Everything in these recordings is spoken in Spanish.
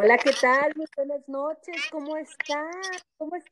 Hola, ¿qué tal? Muy buenas noches. ¿Cómo está? ¿Cómo está?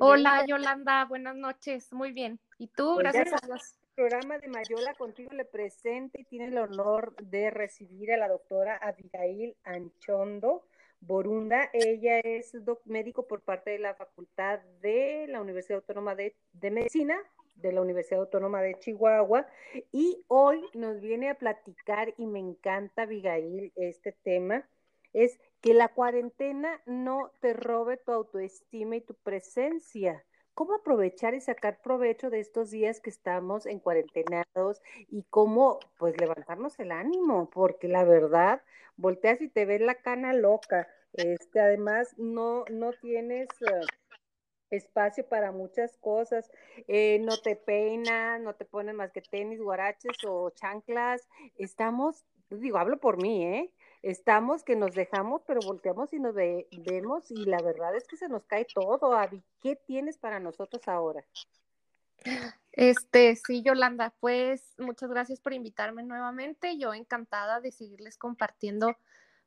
Hola, Yolanda. Buenas noches. Muy bien. ¿Y tú? Pues Gracias a Dios. El programa de Mayola contigo le presenta y tiene el honor de recibir a la doctora Abigail Anchondo Borunda. Ella es médico por parte de la Facultad de la Universidad Autónoma de, de Medicina de la Universidad Autónoma de Chihuahua y hoy nos viene a platicar y me encanta Abigail este tema es que la cuarentena no te robe tu autoestima y tu presencia. ¿Cómo aprovechar y sacar provecho de estos días que estamos en cuarentenados y cómo pues levantarnos el ánimo? Porque la verdad, volteas y te ves la cana loca. Este, además, no, no tienes uh, espacio para muchas cosas. Eh, no te peinas, no te pones más que tenis, guaraches o chanclas. Estamos, digo, hablo por mí, ¿eh? estamos que nos dejamos, pero volteamos y nos vemos y la verdad es que se nos cae todo. Avi, ¿qué tienes para nosotros ahora? Este, sí, Yolanda, pues muchas gracias por invitarme nuevamente. Yo encantada de seguirles compartiendo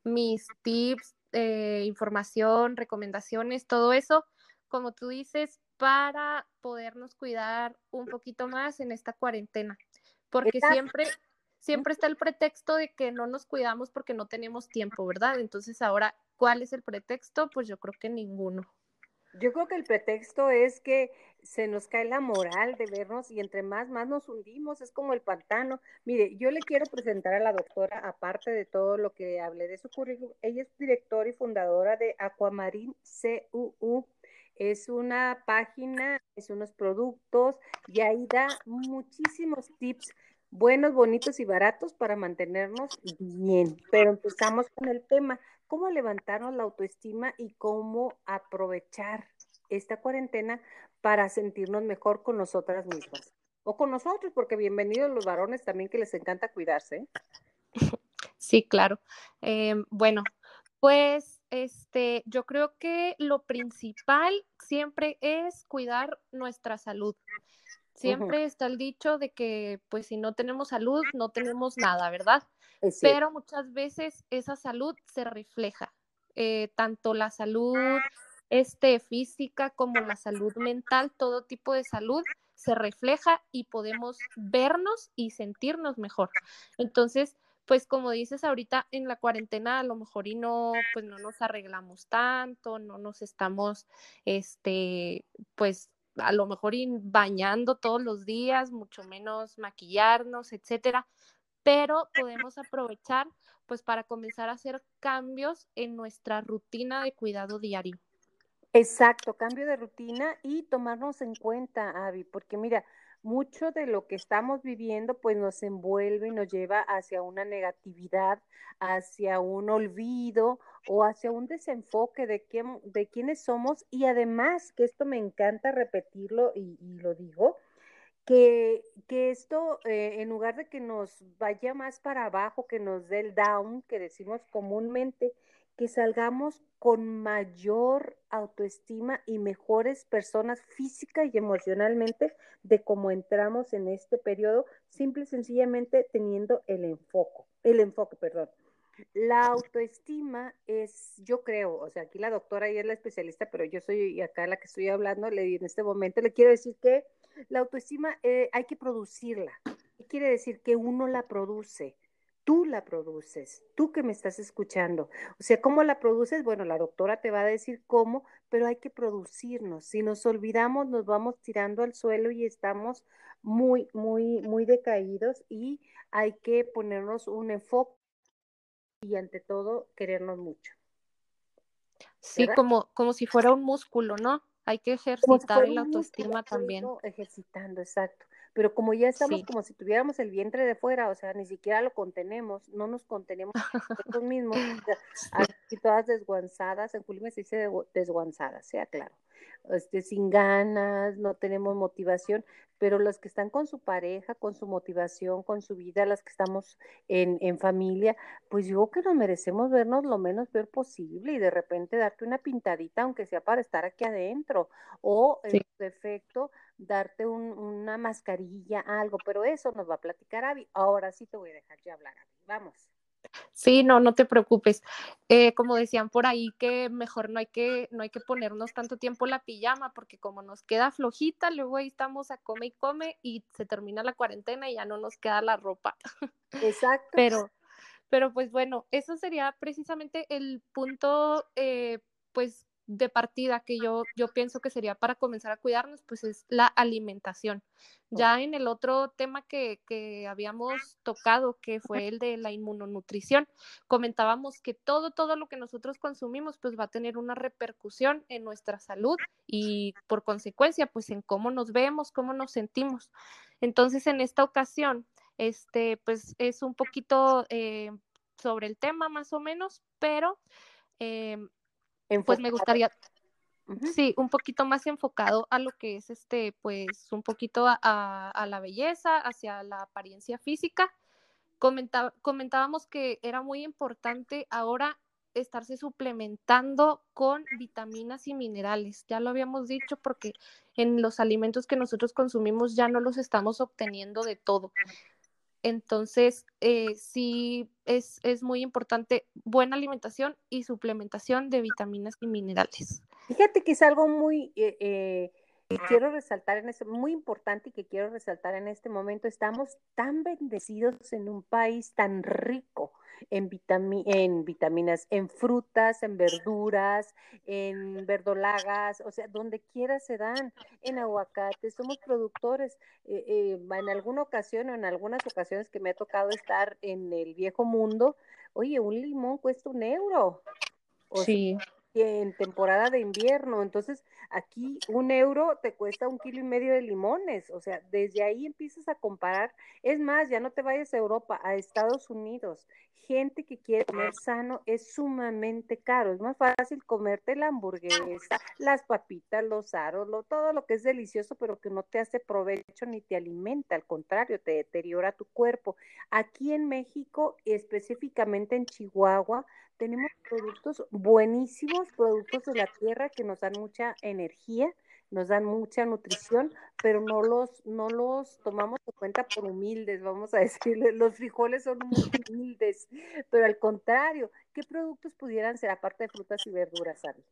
mis tips, eh, información, recomendaciones, todo eso, como tú dices, para podernos cuidar un poquito más en esta cuarentena. Porque siempre, siempre está el pretexto de que no nos cuidamos porque no tenemos tiempo, ¿verdad? Entonces ahora, ¿cuál es el pretexto? Pues yo creo que ninguno. Yo creo que el pretexto es que se nos cae la moral de vernos y entre más, más nos hundimos, es como el pantano. Mire, yo le quiero presentar a la doctora, aparte de todo lo que hablé de su currículum, ella es directora y fundadora de Aquamarín CUU. Es una página, es unos productos y ahí da muchísimos tips buenos, bonitos y baratos para mantenernos bien. Pero empezamos con el tema, cómo levantarnos la autoestima y cómo aprovechar esta cuarentena para sentirnos mejor con nosotras mismas. O con nosotros, porque bienvenidos los varones también que les encanta cuidarse. Sí, claro. Eh, bueno, pues este, yo creo que lo principal siempre es cuidar nuestra salud. Siempre está el dicho de que, pues, si no tenemos salud, no tenemos nada, ¿verdad? Pero muchas veces esa salud se refleja, eh, tanto la salud este, física como la salud mental, todo tipo de salud se refleja y podemos vernos y sentirnos mejor. Entonces, pues como dices ahorita en la cuarentena a lo mejor y no pues no nos arreglamos tanto, no nos estamos este pues a lo mejor bañando todos los días, mucho menos maquillarnos, etcétera, pero podemos aprovechar pues para comenzar a hacer cambios en nuestra rutina de cuidado diario. Exacto, cambio de rutina y tomarnos en cuenta, Avi, porque mira, mucho de lo que estamos viviendo pues nos envuelve y nos lleva hacia una negatividad, hacia un olvido o hacia un desenfoque de, quién, de quiénes somos. Y además, que esto me encanta repetirlo y, lo digo, que, que esto eh, en lugar de que nos vaya más para abajo, que nos dé el down, que decimos comúnmente, que salgamos con mayor autoestima y mejores personas física y emocionalmente de cómo entramos en este periodo, simple y sencillamente teniendo el enfoque, el enfoque, perdón. La autoestima es, yo creo, o sea, aquí la doctora y es la especialista, pero yo soy acá la que estoy hablando, le, en este momento le quiero decir que la autoestima eh, hay que producirla. ¿Qué quiere decir? Que uno la produce tú la produces, tú que me estás escuchando. O sea, ¿cómo la produces? Bueno, la doctora te va a decir cómo, pero hay que producirnos. Si nos olvidamos, nos vamos tirando al suelo y estamos muy, muy, muy decaídos y hay que ponernos un enfoque y ante todo querernos mucho. Sí, como, como si fuera un músculo, ¿no? Hay que ejercitar la autoestima también. Ejercitando, exacto pero como ya estamos como si tuviéramos el vientre de fuera, o sea, ni siquiera lo contenemos, no nos contenemos nosotros mismos, aquí todas desguanzadas, en Julio se dice desguanzadas, sea claro, este, sin ganas, no tenemos motivación, pero las que están con su pareja, con su motivación, con su vida, las que estamos en, en familia, pues yo creo que nos merecemos vernos lo menos peor posible y de repente darte una pintadita, aunque sea para estar aquí adentro, o en su defecto, darte una mascarilla, algo, pero eso nos va a platicar Avi. Ahora sí te voy a dejar ya hablar, Avi. Vamos. Sí, no, no te preocupes. Eh, como decían por ahí, que mejor no hay que, no hay que ponernos tanto tiempo la pijama, porque como nos queda flojita, luego ahí estamos a come y come y se termina la cuarentena y ya no nos queda la ropa. Exacto. Pero, pero pues bueno, eso sería precisamente el punto, eh, pues de partida que yo, yo pienso que sería para comenzar a cuidarnos, pues es la alimentación. Ya en el otro tema que, que, habíamos tocado, que fue el de la inmunonutrición, comentábamos que todo, todo lo que nosotros consumimos, pues va a tener una repercusión en nuestra salud y por consecuencia, pues en cómo nos vemos, cómo nos sentimos. Entonces, en esta ocasión, este, pues es un poquito eh, sobre el tema más o menos, pero eh, pues me gustaría, sí, un poquito más enfocado a lo que es este, pues un poquito a, la belleza, hacia la apariencia física. comentábamos que era muy importante ahora estarse suplementando con vitaminas y minerales. Ya lo habíamos dicho porque en los alimentos que nosotros consumimos ya no los estamos obteniendo de todo. Entonces, eh, sí es, muy importante buena alimentación y suplementación de vitaminas y minerales. Fíjate que es algo muy eh, quiero resaltar en este, muy importante y que quiero resaltar en este momento. Estamos tan bendecidos en un país tan rico en, en vitaminas, en frutas, en verduras, en verdolagas, o sea, donde quiera se dan, en aguacate, somos productores. Eh, eh, en alguna ocasión o en algunas ocasiones que me ha tocado estar en el viejo mundo, oye, un limón cuesta un euro. sí en temporada de invierno. Entonces, aquí un euro te cuesta un kilo y medio de limones. O sea, desde ahí empiezas a comparar. Es más, ya no te vayas a Europa, a Estados Unidos. Gente que quiere comer sano es sumamente caro. Es más fácil comerte la hamburguesa, las papitas, los aros, todo lo que es delicioso, pero que no te hace provecho ni te alimenta. Al contrario, te deteriora tu cuerpo. Aquí en México, específicamente en Chihuahua, tenemos productos buenísimos, productos de la tierra que nos dan mucha energía, nos dan mucha nutrición, pero no los, no los tomamos en cuenta por humildes, vamos a decirle, los frijoles son muy humildes, pero al contrario, ¿qué productos pudieran ser aparte de frutas y verduras, Ari?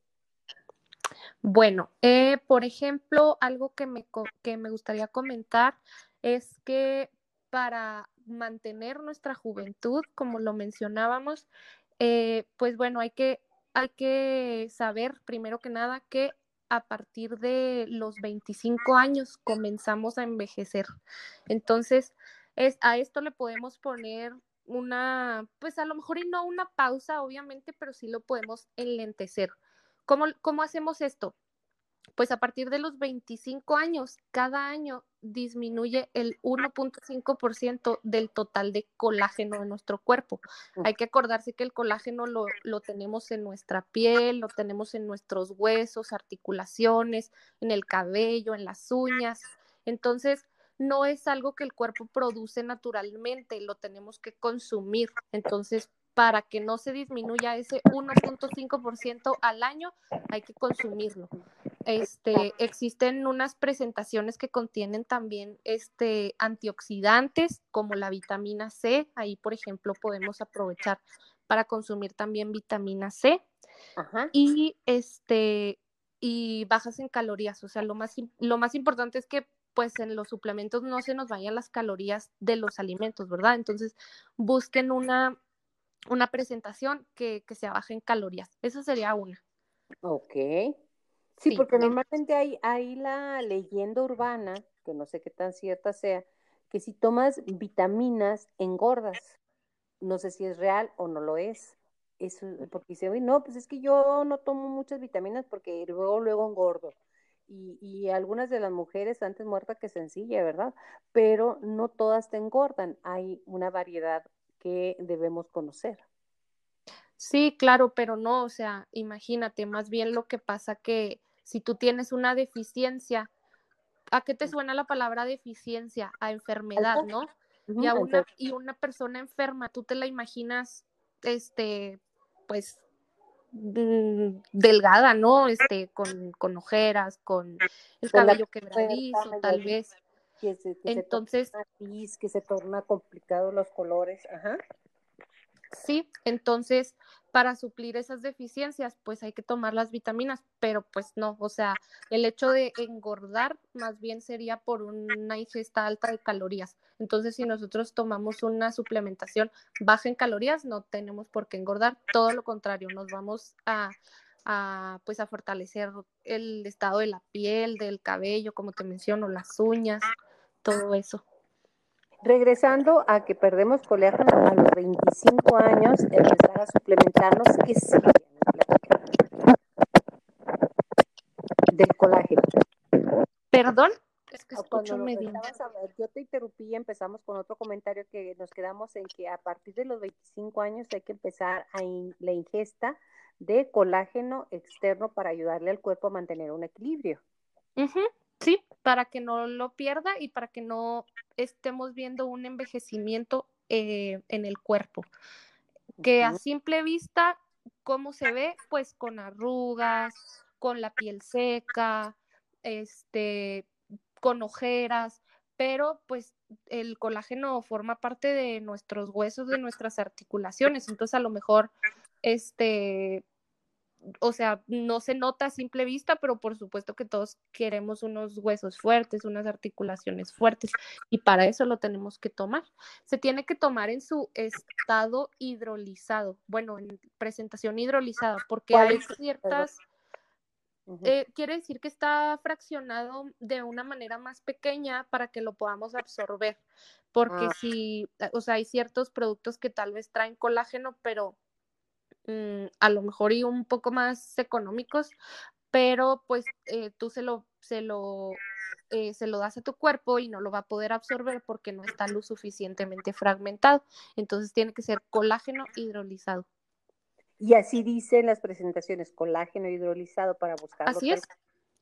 Bueno, eh, por ejemplo, algo que me, que me gustaría comentar es que para mantener nuestra juventud, como lo mencionábamos, eh, pues bueno, hay que, hay que saber primero que nada que a partir de los 25 años comenzamos a envejecer. Entonces, es, a esto le podemos poner una, pues a lo mejor y no una pausa, obviamente, pero sí lo podemos enlentecer. ¿Cómo, cómo hacemos esto? Pues a partir de los 25 años, cada año disminuye el 1.5% del total de colágeno de nuestro cuerpo. Hay que acordarse que el colágeno lo, lo, tenemos en nuestra piel, lo tenemos en nuestros huesos, articulaciones, en el cabello, en las uñas. Entonces, no es algo que el cuerpo produce naturalmente, lo tenemos que consumir. Entonces, para que no se disminuya ese 1.5% al año, hay que consumirlo. Este, existen unas presentaciones que contienen también este, antioxidantes como la vitamina C. Ahí, por ejemplo, podemos aprovechar para consumir también vitamina C. Y este y bajas en calorías. O sea, lo más, lo más importante es que pues en los suplementos no se nos vayan las calorías de los alimentos, ¿verdad? Entonces, busquen una una presentación que, que se baje en calorías. Esa sería una. Ok. Sí, porque normalmente hay, hay la leyenda urbana, que no sé qué tan cierta sea, que si tomas vitaminas engordas. No sé si es real o no lo es. Eso, porque dice, no, pues es que yo no tomo muchas vitaminas porque luego, luego engordo. Y, y, algunas de las mujeres antes muerta que sencilla, ¿verdad? Pero no todas te engordan. Hay una variedad que debemos conocer. Sí, claro, pero no, o sea, imagínate, más bien lo que pasa que si tú tienes una deficiencia, ¿a qué te suena la palabra deficiencia? A enfermedad, ¿no? y, a una, y una persona enferma, tú te la imaginas, este, pues, mm, delgada, ¿no? Este, con, con ojeras, con el cabello quebradizo, tal vez. Entonces, se que se torna complicado los colores, ajá. Sí, entonces para suplir esas deficiencias, pues hay que tomar las vitaminas, pero pues no, o sea, el hecho de engordar más bien sería por una ingesta alta de calorías. Entonces, si nosotros tomamos una suplementación baja en calorías, no tenemos por qué engordar, todo lo contrario, nos vamos a, a pues a fortalecer el estado de la piel, del cabello, como te menciono, las uñas, todo eso. Regresando a que perdemos colágeno a los 25 años, empezar a suplementarnos, ¿qué sigue? Del colágeno. ¿Perdón? Es que escucho medio. yo te interrumpí y empezamos con otro comentario que nos quedamos en que a partir de los 25 años hay que empezar a la ingesta de colágeno externo para ayudarle al cuerpo a mantener un equilibrio. Sí, para que no lo pierda y para que no estemos viendo un envejecimiento eh, en el cuerpo. Que a simple vista, ¿cómo se ve? Pues con arrugas, con la piel seca, este, con ojeras, pero pues el colágeno forma parte de nuestros huesos, de nuestras articulaciones, entonces a lo mejor este o sea, no se nota a simple vista, pero por supuesto que todos queremos unos huesos fuertes, unas articulaciones fuertes, y para eso lo tenemos que tomar. Se tiene que tomar en su estado hidrolizado, bueno, en presentación hidrolizada, porque hay ciertas... Eh, quiere decir que está fraccionado de una manera más pequeña para que lo podamos absorber, porque ah. si, o sea, hay ciertos productos que tal vez traen colágeno, pero Mm, a lo mejor y un poco más económicos, pero pues eh, tú se lo, se, lo, eh, se lo das a tu cuerpo y no lo va a poder absorber porque no está lo suficientemente fragmentado. Entonces tiene que ser colágeno hidrolizado. Y así dicen las presentaciones, colágeno hidrolizado para buscar. Así es.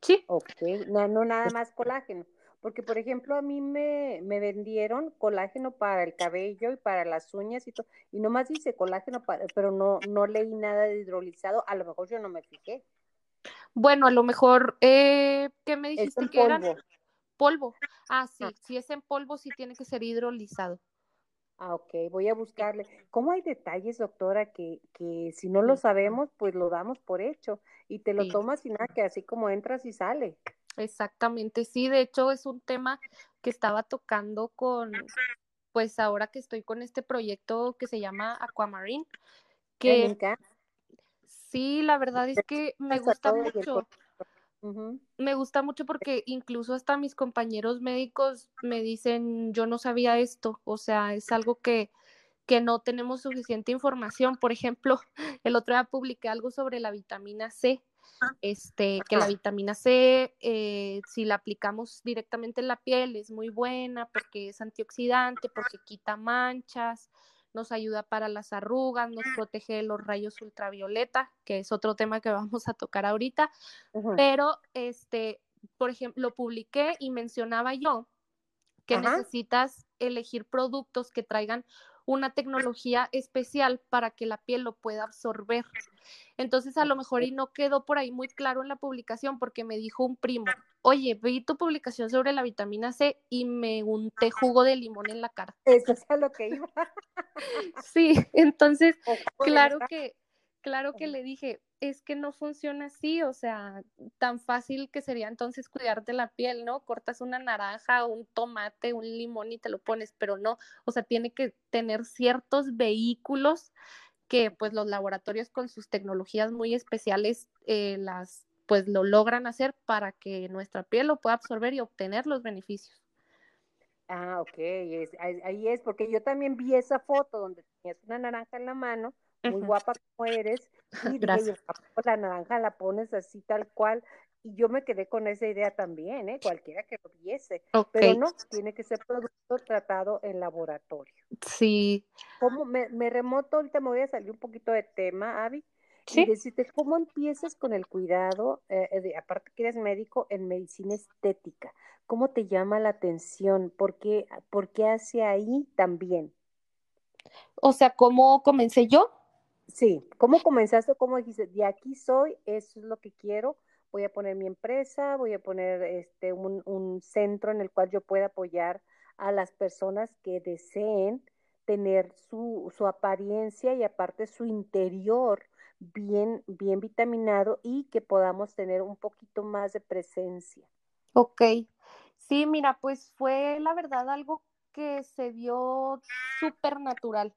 Sí. Ok, no, no nada más colágeno. Porque, por ejemplo, a mí me, me, vendieron colágeno para el cabello y para las uñas y todo, y nomás dice colágeno, pero no, no leí nada de hidrolizado, a lo mejor yo no me fijé. Bueno, a lo mejor, eh, ¿qué me dijiste que polvo. eran? Polvo. Ah, sí, ah. si es en polvo, sí tiene que ser hidrolizado. Ah, ok, voy a buscarle. ¿Cómo hay detalles, doctora, que, que si no lo sabemos, pues lo damos por hecho y te lo tomas y nada, que así como entras y sale? Exactamente, sí, de hecho es un tema que estaba tocando con, pues ahora que estoy con este proyecto que se llama Aquamarine, que sí, la verdad es que me gusta mucho. Me gusta mucho porque incluso hasta mis compañeros médicos me dicen, yo no sabía esto, o sea, es algo que, que no tenemos suficiente información. Por ejemplo, el otro día publiqué algo sobre la vitamina C este, que la vitamina C, eh, si la aplicamos directamente en la piel, es muy buena porque es antioxidante, porque quita manchas, nos ayuda para las arrugas, nos protege de los rayos ultravioleta, que es otro tema que vamos a tocar ahorita. Pero, este, por ejemplo, lo publiqué y mencionaba yo que necesitas elegir productos que traigan una tecnología especial para que la piel lo pueda absorber. Entonces, a lo mejor y no quedó por ahí muy claro en la publicación porque me dijo un primo, oye, vi tu publicación sobre la vitamina C y me unté jugo de limón en la cara. Eso es a lo que iba. sí, entonces, claro que, claro que le dije, es que no funciona así, o sea, tan fácil que sería entonces cuidarte la piel, ¿no? Cortas una naranja, un tomate, un limón y te lo pones, pero no, o sea, tiene que tener ciertos vehículos que pues los laboratorios con sus tecnologías muy especiales eh, las pues lo logran hacer para que nuestra piel lo pueda absorber y obtener los beneficios. Ah, ok, ahí es, porque yo también vi esa foto donde tenías una naranja en la mano, muy guapa como eres, y dije, la naranja la pones así tal cual, y yo me quedé con esa idea también, ¿eh? cualquiera que lo viese, pero no, tiene que ser producto tratado en laboratorio. Sí. ¿Cómo me, me, remoto, ahorita me voy a salir un poquito de tema, Avi, ¿Sí? y decirte cómo empiezas con el cuidado, eh, eh, aparte que eres médico, en medicina estética, ¿cómo te llama la atención? ¿Por qué, por qué hace ahí también? O sea, ¿cómo comencé yo? Sí, ¿cómo comenzaste? ¿Cómo dijiste? De aquí soy, eso es lo que quiero, voy a poner mi empresa, voy a poner este un, un centro en el cual yo pueda apoyar a las personas que deseen tener su, su apariencia y aparte su interior bien, bien vitaminado y que podamos tener un poquito más de presencia. Ok, sí, mira, pues fue la verdad algo que se dio súper natural,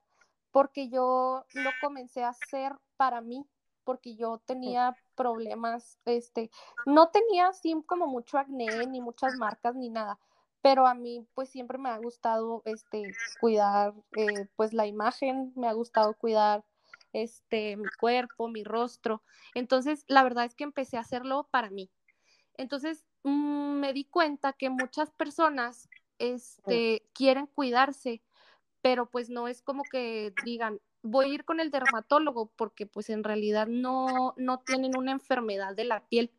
porque yo lo comencé a hacer para mí, porque yo tenía problemas, este, no tenía así como mucho acné, ni muchas marcas, ni nada, pero a mí pues siempre me ha gustado, este, cuidar, eh, pues la imagen, me ha gustado cuidar, este, mi cuerpo, mi rostro, entonces la verdad es que empecé a hacerlo para mí. Entonces mm, me di cuenta que muchas personas este, quieren cuidarse, pero pues no es como que digan, voy a ir con el dermatólogo porque pues en realidad no, no tienen una enfermedad de la piel,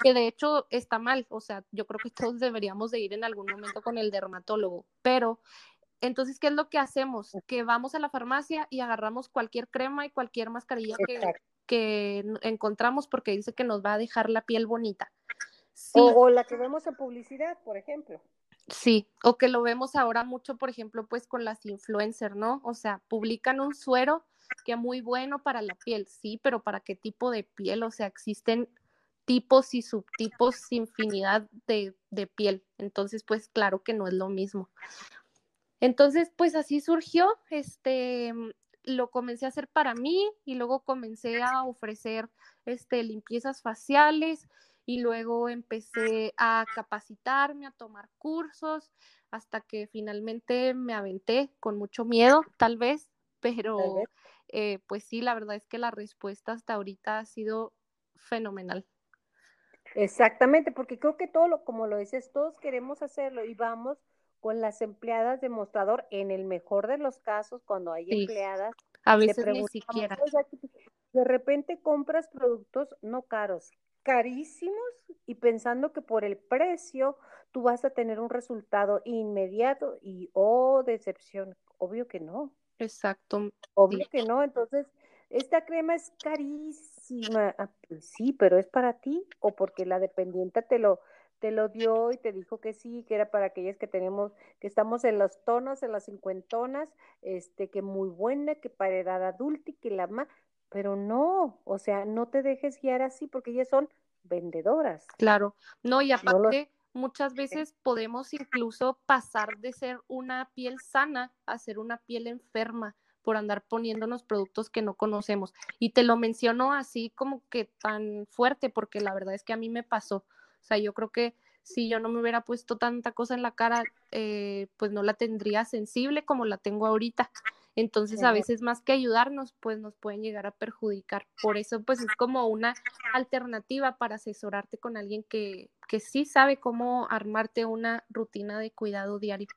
que de hecho está mal, o sea, yo creo que todos deberíamos de ir en algún momento con el dermatólogo, pero entonces, ¿qué es lo que hacemos? Que vamos a la farmacia y agarramos cualquier crema y cualquier mascarilla que, que, encontramos porque dice que nos va a dejar la piel bonita. o, la que vemos en publicidad, por ejemplo. Sí, o que lo vemos ahora mucho, por ejemplo, pues con las influencers, ¿no? O sea, publican un suero que muy bueno para la piel, sí, pero ¿para qué tipo de piel? O sea, existen tipos y subtipos, infinidad de, de piel. Entonces, pues claro que no es lo mismo. Entonces, pues así surgió, este, lo comencé a hacer para mí y luego comencé a ofrecer, este, limpiezas faciales y luego empecé a capacitarme, a tomar cursos, hasta que finalmente me aventé con mucho miedo, tal vez, pero eh, pues sí, la verdad es que la respuesta hasta ahorita ha sido fenomenal. Exactamente, porque creo que todo lo, como lo dices, todos queremos hacerlo y vamos con las empleadas de mostrador, en el mejor de los casos, cuando hay empleadas. A veces ni siquiera. De repente compras productos no caros, carísimos y pensando que por el precio tú vas a tener un resultado inmediato y oh, decepción. Obvio que no. Exacto. Obvio que no. Entonces, esta crema es carísima. Ah, pues sí, pero es para ti o porque la dependiente te lo te lo dio y te dijo que sí, que era para aquellas que tenemos, que estamos en los tonos, en las cincuentonas, este, que muy buena, que para edad adulta y que la más, pero no, o sea, no te dejes guiar así porque ellas son vendedoras. Claro, no, y aparte, muchas veces podemos incluso pasar de ser una piel sana a ser una piel enferma por andar poniéndonos productos que no conocemos. Y te lo menciono así como que tan fuerte porque la verdad es que a mí me pasó. O sea, yo creo que si yo no me hubiera puesto tanta cosa en la cara, eh, pues no la tendría sensible como la tengo ahorita. Entonces, a veces más que ayudarnos, pues nos pueden llegar a perjudicar. Por eso, pues es como una alternativa para asesorarte con alguien que, que sí sabe cómo armarte una rutina de cuidado diario.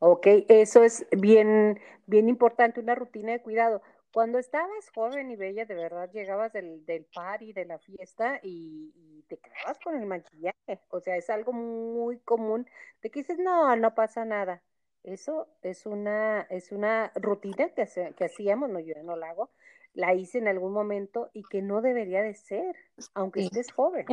Ok, eso es bien, bien importante, una rutina de cuidado. Cuando estabas joven y bella, de verdad llegabas del, del party, de la fiesta y, te quedabas con el maquillaje. O sea, es algo muy común de que dices, no, no pasa nada. Eso es una, es una rutina que, que hacíamos, no, yo no la hago, la hice en algún momento y que no debería de ser, aunque estés joven.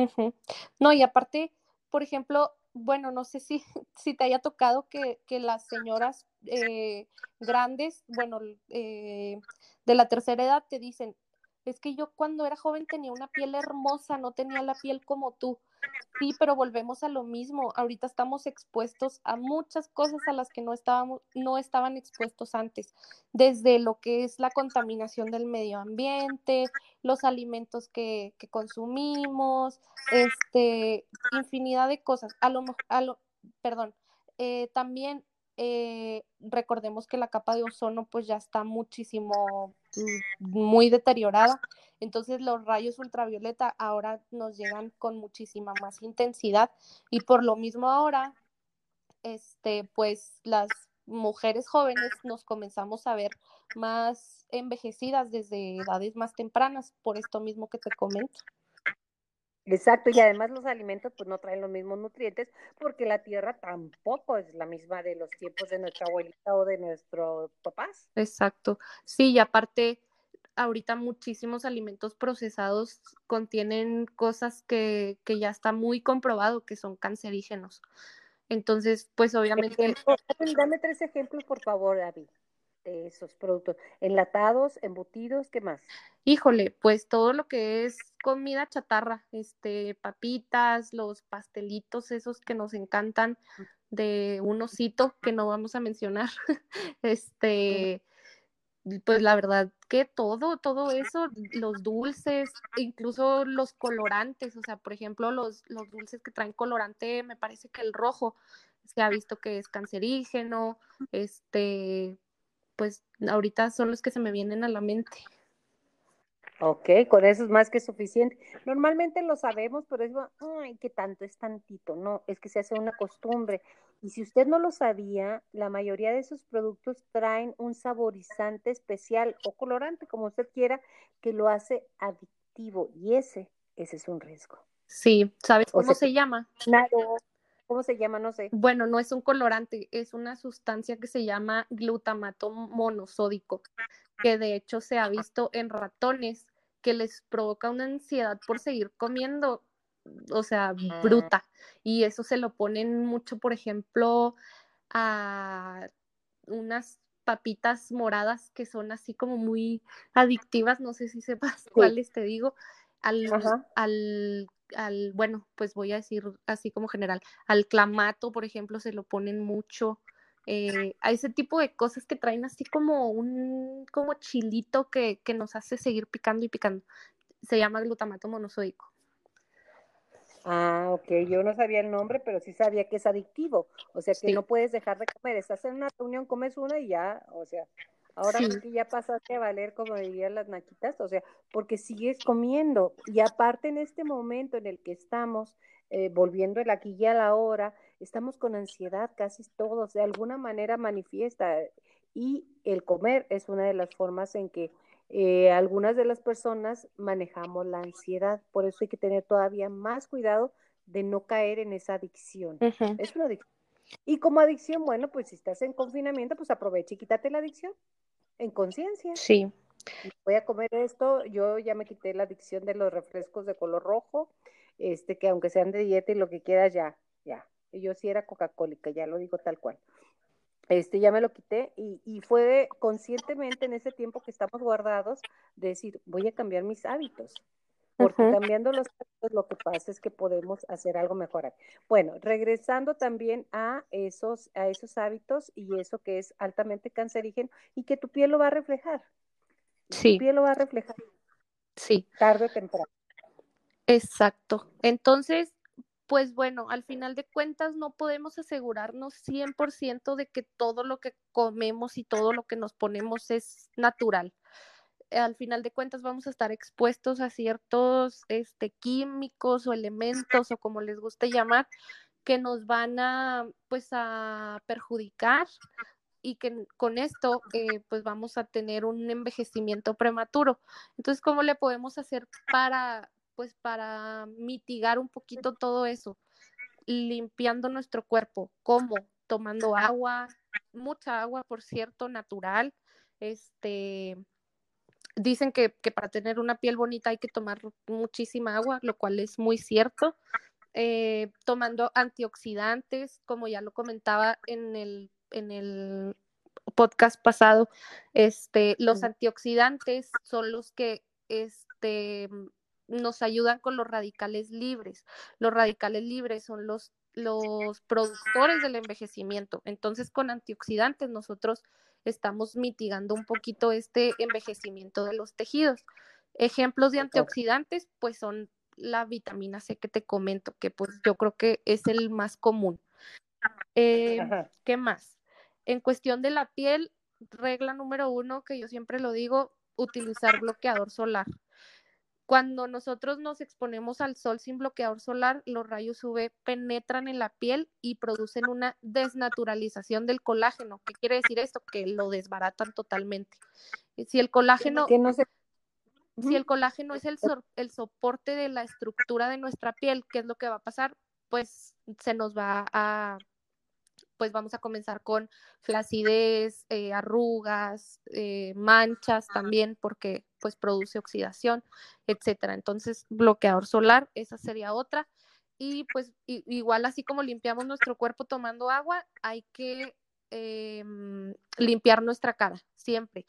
No, y aparte, por ejemplo, bueno, no sé si, si te haya tocado que, que las señoras eh, grandes, bueno, eh, de la tercera edad te dicen, es que yo cuando era joven tenía una piel hermosa, no tenía la piel como tú. Sí, pero volvemos a lo mismo. Ahorita estamos expuestos a muchas cosas a las que no estábamos, no estaban expuestos antes, desde lo que es la contaminación del medio ambiente, los alimentos que, consumimos, este, infinidad de cosas. A lo, a lo perdón, eh, también eh, recordemos que la capa de ozono pues ya está muchísimo, muy deteriorada. Entonces los rayos ultravioleta ahora nos llegan con muchísima más intensidad y por lo mismo ahora, este, pues las mujeres jóvenes nos comenzamos a ver más envejecidas desde edades más tempranas, por esto mismo que te comento. Exacto, y además los alimentos pues no traen los mismos nutrientes porque la tierra tampoco es la misma de los tiempos de nuestra abuelita o de nuestros papás. Exacto, sí, y aparte ahorita muchísimos alimentos procesados contienen cosas que, que ya está muy comprobado que son cancerígenos. Entonces, pues obviamente... dame tres ejemplos, por favor, David, de esos productos. Enlatados, embutidos, ¿qué más? Híjole, pues todo lo que es comida chatarra, este, papitas, los pastelitos esos que nos encantan de un osito que no vamos a mencionar, este, pues la verdad que todo, todo eso, los dulces, incluso los colorantes, o sea, por ejemplo, los, los dulces que traen colorante, me parece que el rojo se ha visto que es cancerígeno, este, pues ahorita son los que se me vienen a la mente. Ok, con eso es más que suficiente. Normalmente lo sabemos, pero es, ay, que tanto es tantito, no, es que se hace una costumbre. Y si usted no lo sabía, la mayoría de esos productos traen un saborizante especial o colorante, como usted quiera, que lo hace adictivo. Y ese, ese es un riesgo. Sí, ¿sabes cómo se llama? Nada. ¿Cómo se llama? No sé. Bueno, no es un colorante, es una sustancia que se llama glutamato monosódico, que de hecho se ha visto en ratones que les provoca una ansiedad por seguir comiendo o sea, bruta. Y eso se lo ponen mucho, por ejemplo, a unas papitas moradas que son así como muy adictivas, no sé si sepas cuáles te digo, al, al, al, bueno, pues voy a decir así como general, al clamato, por ejemplo, se lo ponen mucho. Eh, a ese tipo de cosas que traen así como un como chilito que, que nos hace seguir picando y picando. Se llama glutamato monosódico. Ah, ok, yo no sabía el nombre, pero sí sabía que es adictivo, o sea que no puedes dejar de comer, estás en una reunión, comes una y ya, o sea, ahora sí. que ya pasaste a valer, como dirían las naquitas, o sea, porque sigues comiendo, y aparte en este momento en el que estamos, eh, volviendo el aquí y a la hora, estamos con ansiedad casi todos, de alguna manera manifiesta, y el comer es una de las formas en que eh, algunas de las personas manejamos la ansiedad, por eso hay que tener todavía más cuidado de no caer en esa adicción. Es una adicción. Y como adicción, bueno, pues si estás en confinamiento, pues aprovecha y quítate la adicción en conciencia. Sí. Voy a comer esto, yo ya me quité la adicción de los refrescos de color rojo, este que aunque sean de dieta y lo que quieras, ya, ya. Yo sí era Coca-Cola, ya lo digo tal cual este, ya me lo quité y, y, fue conscientemente en ese tiempo que estamos guardados decir, voy a cambiar mis hábitos, porque cambiando los hábitos lo que pasa es que podemos hacer algo mejor. Bueno, regresando también a esos, a esos hábitos y eso que es altamente cancerígeno y que tu piel lo va a reflejar. Sí. Tu piel lo va a reflejar. Sí. Tarde o temprano. Exacto. Entonces, pues bueno, al final de cuentas no podemos asegurarnos 100% de que todo lo que comemos y todo lo que nos ponemos es natural. Al final de cuentas vamos a estar expuestos a ciertos este, químicos o elementos o como les guste llamar que nos van a pues a perjudicar y que con esto eh, pues vamos a tener un envejecimiento prematuro. Entonces, ¿cómo le podemos hacer para pues para mitigar un poquito todo eso, limpiando nuestro cuerpo, ¿cómo? Tomando agua, mucha agua, por cierto, natural. Este, dicen que, para tener una piel bonita hay que tomar muchísima agua, lo cual es muy cierto. Eh, tomando antioxidantes, como ya lo comentaba en el, en el podcast pasado, este, los antioxidantes son los que este, nos ayudan con los radicales libres. Los radicales libres son los, los productores del envejecimiento. Entonces, con antioxidantes nosotros estamos mitigando un poquito este envejecimiento de los tejidos. Ejemplos de antioxidantes, pues son la vitamina C que te comento, que pues yo creo que es el más común. Eh, ¿Qué más? En cuestión de la piel, regla número uno, que yo siempre lo digo, utilizar bloqueador solar. Cuando nosotros nos exponemos al sol sin bloqueador solar, los rayos UV penetran en la piel y producen una desnaturalización del colágeno. ¿Qué quiere decir esto? Que lo desbaratan totalmente. Si el colágeno... Si el colágeno es el, el soporte de la estructura de nuestra piel, ¿qué es lo que va a pasar? Pues se nos va a pues vamos a comenzar con flacidez, eh, arrugas, eh, manchas también, porque pues produce oxidación, etcétera. Entonces, bloqueador solar, esa sería otra. y pues igual así como limpiamos nuestro cuerpo tomando agua, hay que em, limpiar nuestra cara, siempre.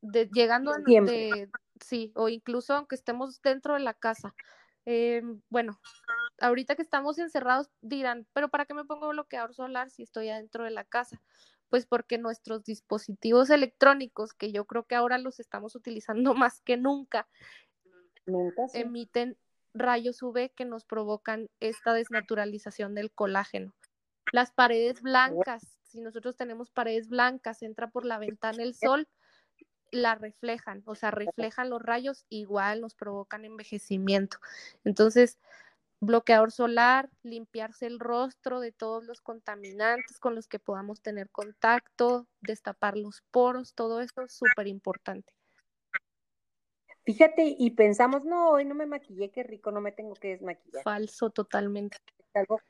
llegando De, sí, o incluso aunque estemos dentro de la casa. Em, bueno, ahorita que estamos encerrados dirán, pero ¿para qué me pongo bloqueador solar si estoy adentro de la casa? Pues porque nuestros dispositivos electrónicos, que yo creo que ahora los estamos utilizando más que nunca, emiten rayos UV que nos provocan esta desnaturalización del colágeno. Las paredes blancas, si nosotros tenemos paredes blancas, entra por la ventana el sol, la reflejan, o sea, reflejan los rayos, igual nos provocan envejecimiento. Entonces, bloqueador solar, limpiarse el rostro de todos los contaminantes con los que podamos tener contacto, destapar los poros, todo eso es súper importante. Fíjate, y pensamos, no, hoy no me maquillé, qué rico, no me tengo que desmaquillar. Falso totalmente. Algo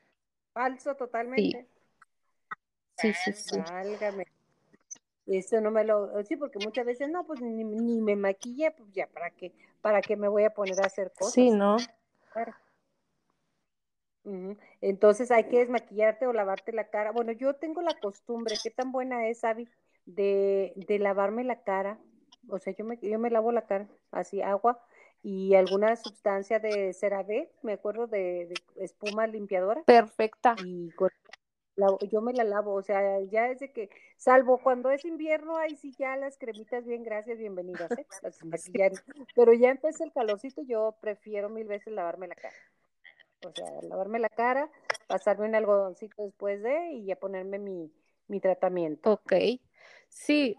falso totalmente. Sí, sí, sí. Eso no me lo, sí, porque muchas veces no, pues ni, me maquillé, pues ya, ¿para qué? ¿Para qué me voy a poner a hacer cosas? Sí, ¿no? Entonces hay que desmaquillarte o lavarte la cara. Bueno, yo tengo la costumbre, ¿qué tan buena es, Abby? De, de lavarme la cara. O sea, yo me, yo me lavo la cara, así, agua y alguna sustancia de CeraVe, me acuerdo de, de espuma limpiadora. Perfecta. Y yo me la lavo, o sea, ya desde que, salvo cuando es invierno, ahí sí ya las cremitas bien, gracias, bienvenidas, ¿eh? pero ya empieza el calorcito, yo prefiero mil veces lavarme la cara. O sea, lavarme la cara, pasarme un algodoncito después de y ya ponerme mi, mi tratamiento. Ok, sí.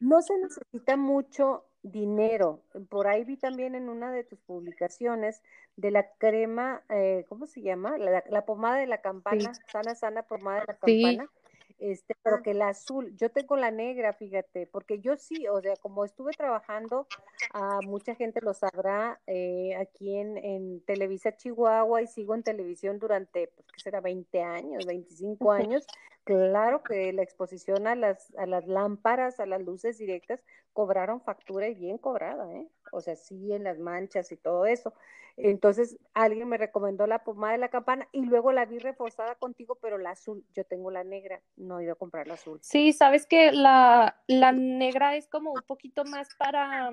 No se necesita mucho dinero. Por ahí vi también en una de tus publicaciones de la crema, eh, ¿cómo se llama? La, pomada de la campana, sana, sana pomada de la campana. Este, pero que la azul, yo tengo la negra, fíjate, porque yo sí, o sea, como estuve trabajando, a mucha gente lo sabrá, eh, aquí en, en, Televisa Chihuahua y sigo en televisión durante, pues, ¿qué será? 20 años, 25 años. Claro que la exposición a las, a las lámparas, a las luces directas, cobraron factura y bien cobrada, ¿eh? O sea, sí, en las manchas y todo eso. Entonces, alguien me recomendó la pomada de la campana y luego la vi reforzada contigo, pero la azul, yo tengo la negra, no he ido a comprar la azul. Sí, sabes que la, la negra es como un poquito más para,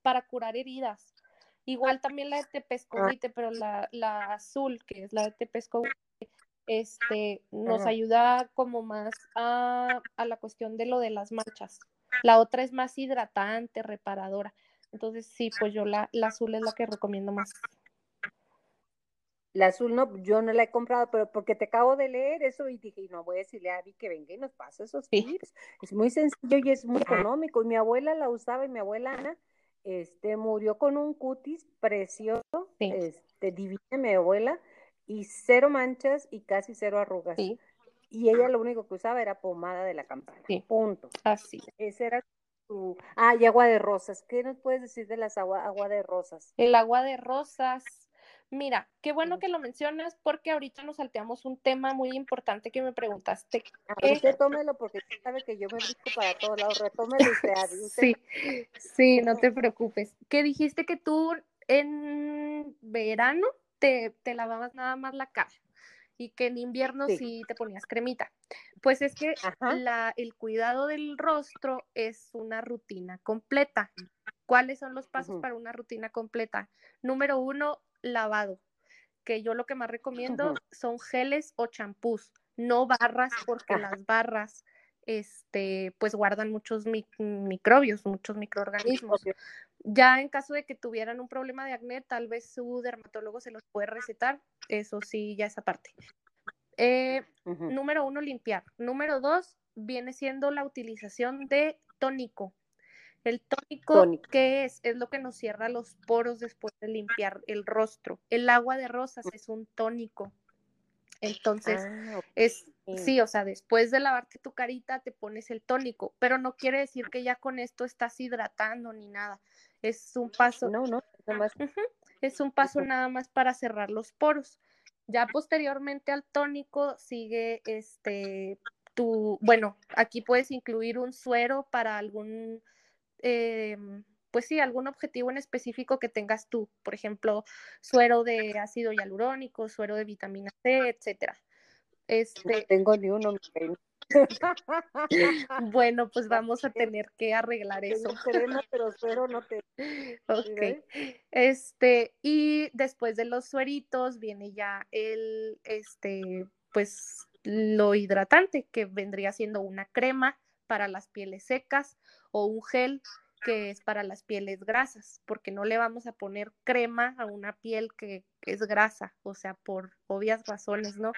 para curar heridas. Igual también la de tepescovite, pero la, la azul, que es la de tepescovite, este, nos ayuda como más a, a la cuestión de lo de las manchas. La otra es más hidratante, reparadora. Entonces, sí, pues yo la, la azul es la que recomiendo más. La azul no, yo no la he comprado, pero porque te acabo de leer eso y dije, no voy a decirle a Abby que venga y nos pase esos tips. Es muy sencillo y es muy económico. Y mi abuela la usaba y mi abuela Ana este, murió con un cutis precioso, este, divina mi abuela, y cero manchas y casi cero arrugas. Y ella lo único que usaba era pomada de la campana. Punto. Así. Ese era Ah, y agua de rosas. ¿Qué nos puedes decir de las agua, agua de rosas? El agua de rosas. Mira, qué bueno que lo mencionas porque ahorita nos salteamos un tema muy importante que me preguntaste. A usted tómelo porque usted sabe que yo me busco para todos lados. Retómelo usted, Sí, sí, no te preocupes. ¿Qué dijiste que tú en verano te, te lavabas nada más la cara y que en invierno sí, te ponías cremita. Pues es que la, el cuidado del rostro es una rutina completa. ¿Cuáles son los pasos para una rutina completa? Número uno, lavado, que yo lo que más recomiendo son geles o champús, no barras, porque las barras este, pues guardan muchos microbios, muchos microorganismos. Ya en caso de que tuvieran un problema de acné, tal vez su dermatólogo se los puede recetar, eso sí, ya esa parte. Eh, número uno, limpiar. Número dos, viene siendo la utilización de tónico. El tónico, ¿qué es? Es lo que nos cierra los poros después de limpiar el rostro. El agua de rosas es un tónico. Entonces, ah, es, sí, o sea, después de lavarte tu carita te pones el tónico, pero no quiere decir que ya con esto estás hidratando ni nada. Es un paso. No, no, nada más. es un paso nada más para cerrar los poros. Ya posteriormente al tónico sigue este tu, bueno, aquí puedes incluir un suero para algún, em, pues sí, algún objetivo en específico que tengas tú, por ejemplo, suero de ácido hialurónico, suero de vitamina C, etcétera. Este... No tengo ni uno. Bueno, pues vamos a tener que arreglar eso. pero suero no te. Ok. Este, y después de los sueritos viene ya el, este, pues lo hidratante, que vendría siendo una crema para las pieles secas o un gel que es para las pieles grasas, porque no le vamos a poner crema a una piel que, es grasa, o sea, por obvias razones, ¿no?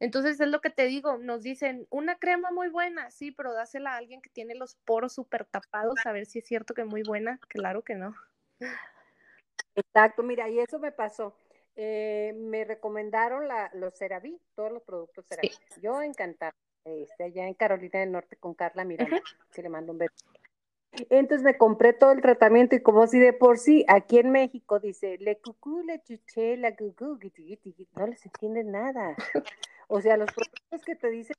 Entonces es lo que te digo, nos dicen, una crema muy buena, sí, pero dásela a alguien que tiene los poros súper tapados, a ver si es cierto que muy buena, claro que no. Exacto, mira, y eso me pasó. Eh, me recomendaron la, los CeraVe, todos los productos CeraVe. Yo encantada, este, allá en Carolina del Norte con Carla Miranda, que le mando un beso. Entonces me compré todo el tratamiento y como si de por sí, aquí en México dice, le cucú, le chuché, la cucú, no les entiende nada. O sea, los productos que te dicen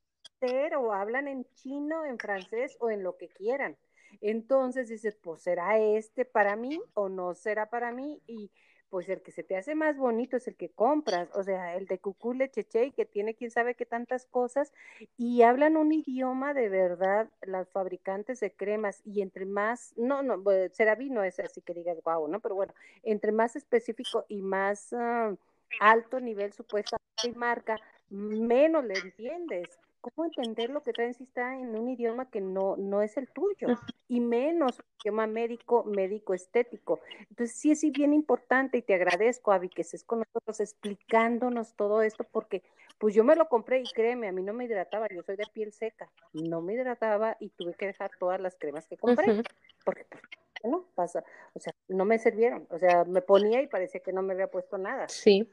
o hablan en chino, en francés o en lo que quieran. Entonces dices, pues será este para mí o no será para mí y pues el que se te hace más bonito es el que compras, o sea, el de Cucule Cheche, que tiene quién sabe qué tantas cosas, y hablan un idioma de verdad, las fabricantes de cremas, y entre más, no, no, CeraVe no es así que digas guau, ¿no? Pero bueno, entre más específico y más ah, alto nivel supuestamente marca, menos le entiendes. ¿Cómo entender lo que traen si está en un idioma que no, no es el tuyo? Y menos idioma médico, médico estético. Entonces sí es bien importante y te agradezco, Avi, que estés con nosotros explicándonos todo esto, porque pues yo me lo compré y créeme, a mí no me hidrataba, yo soy de piel seca, no me hidrataba y tuve que dejar todas las cremas que compré, porque pues, no pasa, o sea, no me sirvieron, o sea, me ponía y parecía que no me había puesto nada. Sí.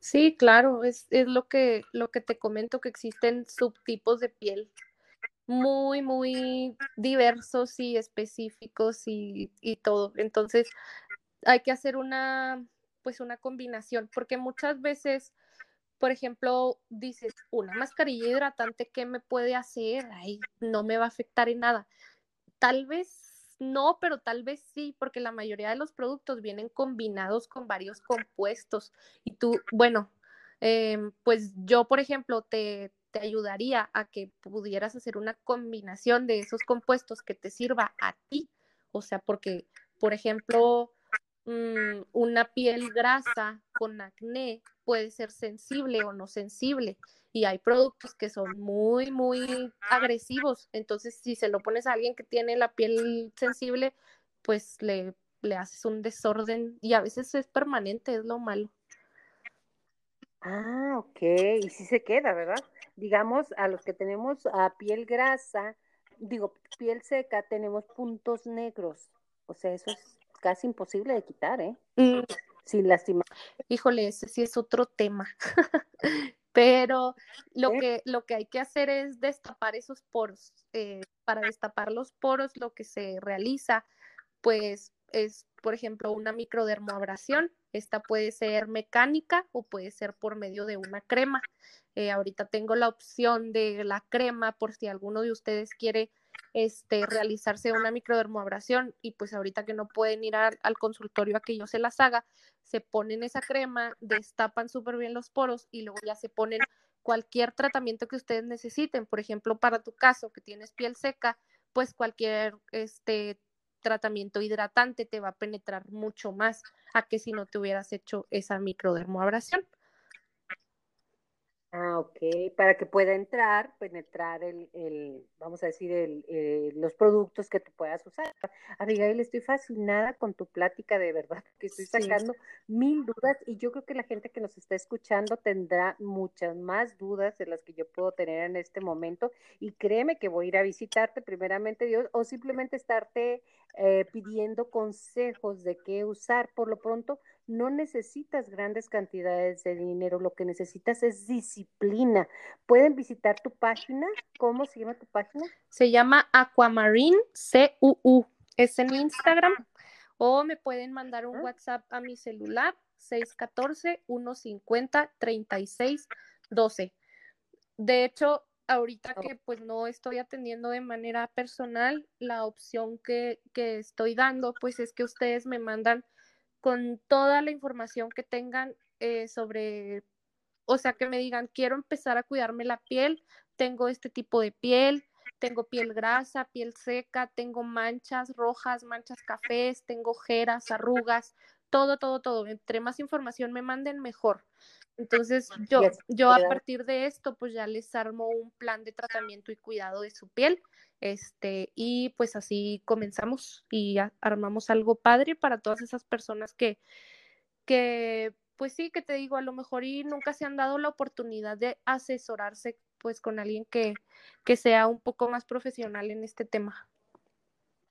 Sí, claro, es, es lo, que, lo que te comento, que existen subtipos de piel muy, muy diversos y específicos y, y todo. Entonces, hay que hacer una, pues una combinación, porque muchas veces, por ejemplo, dices, una mascarilla hidratante, ¿qué me puede hacer? Ay, no me va a afectar en nada. Tal vez no, pero tal vez sí, porque la mayoría de los productos vienen combinados con varios compuestos. Y tú, bueno, em, pues yo, por ejemplo, te, te ayudaría a que pudieras hacer una combinación de esos compuestos que te sirva a ti. O sea, porque, por ejemplo, mm, una piel grasa con acné puede ser sensible o no sensible y hay productos que son muy, muy agresivos. Entonces, si se lo pones a alguien que tiene la piel sensible, pues le, le haces un desorden y a veces es permanente, es lo malo. Ah, ok, y sí se queda, ¿verdad? Digamos, a los que tenemos a piel grasa, digo, piel seca, tenemos puntos negros. O sea, eso es casi imposible de quitar, ¿eh? Mm. Sin lastimar. Híjole, ese sí es otro tema. Pero lo que, lo que hay que hacer es destapar esos poros. Eh, para destapar los poros, lo que se realiza, pues, es, por ejemplo, una microdermoabrasión. Esta puede ser mecánica o puede ser por medio de una crema. Eh, ahorita tengo la opción de la crema por si alguno de ustedes quiere este, realizarse una microdermoabrasión y pues ahorita que no pueden ir al consultorio a que yo se las haga, se ponen esa crema, destapan súper bien los poros y luego ya se ponen cualquier tratamiento que ustedes necesiten. Por ejemplo, para tu caso que tienes piel seca, pues cualquier este tratamiento hidratante te va a penetrar mucho más a que si no te hubieras hecho esa microdermoabrasión. Ah, ok, para que pueda entrar, penetrar el, el vamos a decir, el, eh, los productos que tú puedas usar. Abigail, estoy fascinada con tu plática, de verdad, que estoy sacando mil dudas y yo creo que la gente que nos está escuchando tendrá muchas más dudas de las que yo puedo tener en este momento y créeme que voy a ir a visitarte primeramente Dios o simplemente estarte eh, pidiendo consejos de qué usar. Por lo pronto, no necesitas grandes cantidades de dinero, lo que necesitas es disciplina. Pueden visitar tu página. ¿Cómo se llama tu página? Se llama Aquamarine CUU. Es en Instagram. O me pueden mandar un WhatsApp a mi celular 614-150-3612. De hecho, ahorita que pues no estoy atendiendo de manera personal, la opción que, que estoy dando pues es que ustedes me mandan con toda la información que tengan eh, sobre, o sea, que me digan, quiero empezar a cuidarme la piel, tengo este tipo de piel, tengo piel grasa, piel seca, tengo manchas rojas, manchas cafés, tengo ojeras, arrugas, todo, todo, todo. Entre más información me manden, mejor. Entonces, yo, yo a partir de esto, pues ya les armo un plan de tratamiento y cuidado de su piel. Este, y pues así comenzamos y armamos algo padre para todas esas personas que, que, pues sí, que te digo, a lo mejor y nunca se han dado la oportunidad de asesorarse pues con alguien que, que sea un poco más profesional en este tema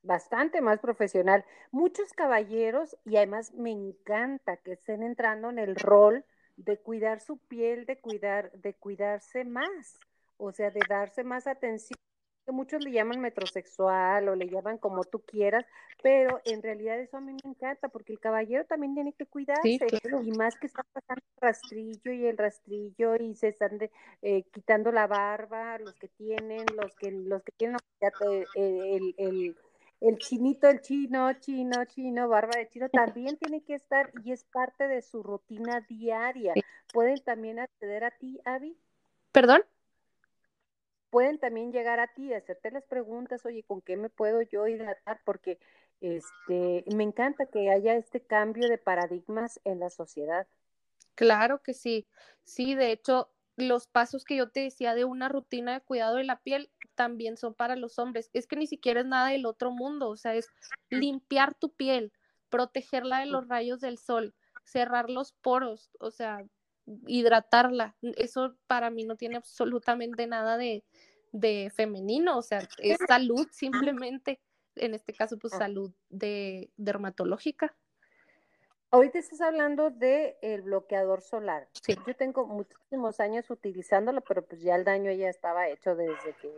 bastante más profesional. Muchos caballeros, y además me encanta que estén entrando en el rol de cuidar su piel, de cuidar, de cuidarse más, o sea, de darse más atención. Muchos le llaman metrosexual o le llaman como tú quieras, pero en realidad eso a mí me encanta porque el caballero también tiene que cuidarse y más que está pasando el rastrillo y el rastrillo y se están eh, quitando la barba, los que tienen, los que los que tienen eh, el, el el chinito, el chino, chino, chino, barba de chino, también tiene que estar y es parte de su rutina diaria. ¿Pueden también acceder a ti, Abby? ¿Perdón? Pueden también llegar a ti, hacerte las preguntas, oye, ¿con qué me puedo yo hidratar? Porque este, me encanta que haya este cambio de paradigmas en la sociedad. Claro que sí. Sí, de hecho, los pasos que yo te decía de una rutina de cuidado de la piel también son para los hombres. Es que ni siquiera es nada del otro mundo, o sea, es limpiar tu piel, protegerla de los rayos del sol, cerrar los poros, o sea, hidratarla. Eso para mí no tiene absolutamente nada de, de femenino, o sea, es salud simplemente, en este caso, pues salud de dermatológica. Ahorita estás hablando de el bloqueador solar. Sí. Yo tengo muchísimos años utilizándolo, pero pues ya el daño ya estaba hecho desde que,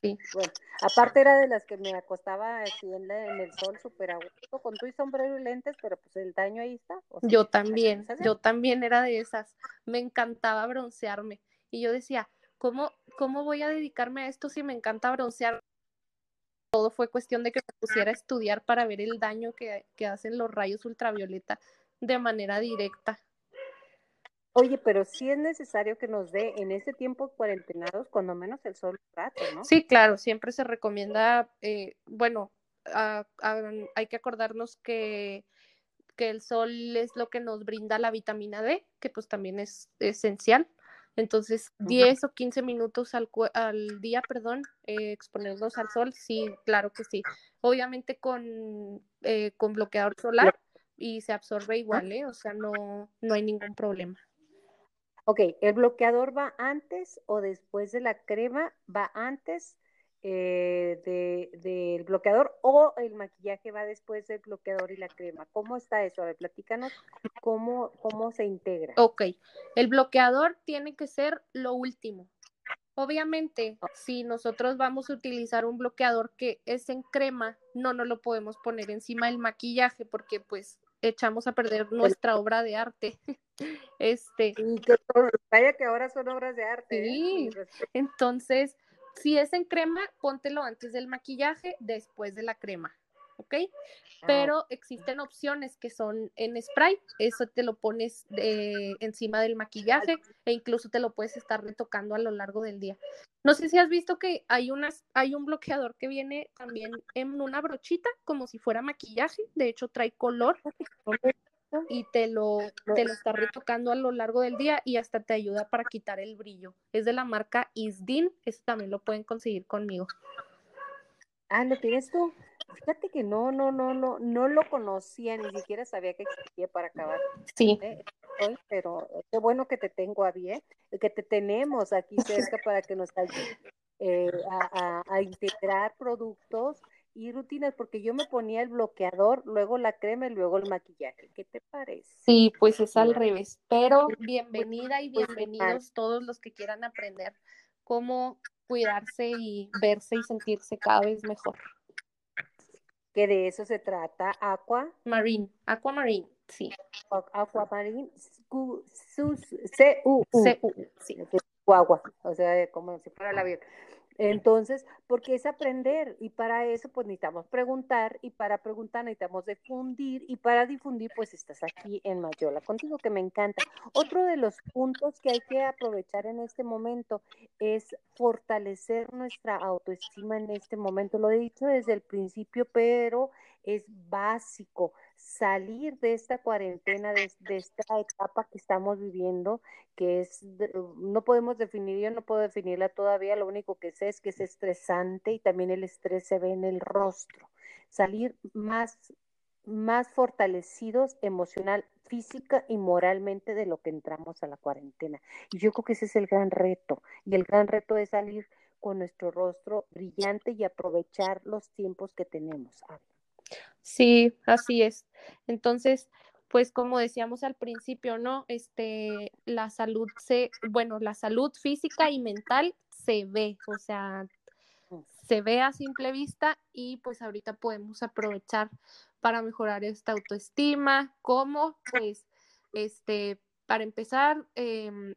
sí. bueno, aparte era de las que me acostaba así en, el sol súper a con tu y sombrero y lentes, pero pues el daño ahí está. yo también, yo también era de esas, me encantaba broncearme y yo decía, ¿cómo, cómo voy a dedicarme a esto si me encanta broncear? todo fue cuestión de que me pusiera a estudiar para ver el daño que, hacen los rayos ultravioleta de manera directa. Oye, pero sí es necesario que nos dé en este tiempo cuarentenados, cuando menos el sol rato, ¿no? Sí, claro, siempre se recomienda, eh, bueno, hay que acordarnos que, que el sol es lo que nos brinda la vitamina D, que pues también es esencial. Entonces, 10 o 15 minutos al, al día, perdón, eh, exponernos al sol, sí, claro que sí. Obviamente con, eh, con bloqueador solar y se absorbe igual, ¿eh? O sea, no, no hay ningún problema. Ok, ¿el bloqueador va antes o después de la crema? ¿Va antes del bloqueador o el maquillaje va después del bloqueador y la crema. ¿Cómo está eso? A ver, platícanos cómo, cómo se integra. Ok, el bloqueador tiene que ser lo último. Obviamente, si nosotros vamos a utilizar un bloqueador que es en crema, no nos lo podemos poner encima del maquillaje porque pues echamos a perder nuestra obra de arte. Este. Y que, vaya que ahora son obras de arte. ¿eh? Sí, entonces si es en crema, póntelo antes del maquillaje, después de la crema, ¿ok? Ah, Pero existen opciones que son en spray, eso te lo pones encima del maquillaje e incluso te lo puedes estar retocando a lo largo del día. No sé si has visto que hay, unas, hay un bloqueador que viene también en una brochita, como si fuera maquillaje, de hecho trae color y te lo, te lo está retocando a lo largo del día y hasta te ayuda para quitar el brillo. Es de la marca Isdin, eso también lo pueden conseguir conmigo. Ah, ¿lo tienes tú? Fíjate que no, no, no, no, no lo conocía, ni siquiera sabía que existía para acabar. Sí. Eh, pero qué bueno que te tengo a bien, que te tenemos aquí cerca para que nos ayude eh, a, a, integrar productos y rutinas, porque yo me ponía el bloqueador, luego la crema y luego el maquillaje. ¿Qué te parece? Sí, pues es al revés, pero bienvenida y pues, bienvenidos todos los que quieran aprender cómo cuidarse y verse y sentirse cada vez mejor. Que de eso se trata, Aqua. Marine, Aqua Marine, sí. Aqua Marine, C-U-U. C-U-U, sí. Guagua, o sea, como si fuera el avión. Entonces, porque es aprender y para eso pues necesitamos preguntar y para preguntar necesitamos difundir y para difundir pues estás aquí en Mayola contigo que me encanta. Otro de los puntos que hay que aprovechar en este momento es fortalecer nuestra autoestima en este momento. Lo he dicho desde el principio, pero es básico salir de esta cuarentena, de, esta etapa que estamos viviendo, que es, no podemos definir, yo no puedo definirla todavía, lo único que sé es que es estresante y también el estrés se ve en el rostro. Salir más, más fortalecidos emocional, física y moralmente de lo que entramos a la cuarentena. Y yo creo que ese es el gran reto. Y el gran reto es salir con nuestro rostro brillante y aprovechar los tiempos que tenemos. Sí, así es. Entonces, pues como decíamos al principio, ¿no? Este, la salud se, bueno, la salud física y mental se ve, o sea, mm. se ve a simple vista y pues ahorita podemos aprovechar para mejorar esta autoestima, ¿cómo? Pues, este, para empezar, eh,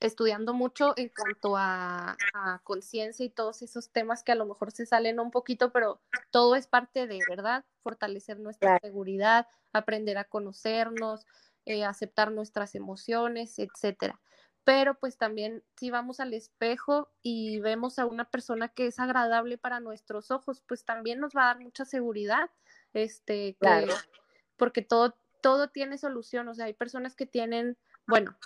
estudiando mucho en cuanto a, conciencia y todos esos temas que a lo mejor se salen un poquito, pero todo es parte de, ¿verdad? Fortalecer nuestra seguridad, aprender a conocernos, eh, aceptar nuestras emociones, etcétera. Pero pues también si vamos al espejo y vemos a una persona que es agradable para nuestros ojos, pues también nos va a dar mucha seguridad, este, porque todo, todo tiene solución, o sea, hay personas que tienen, bueno,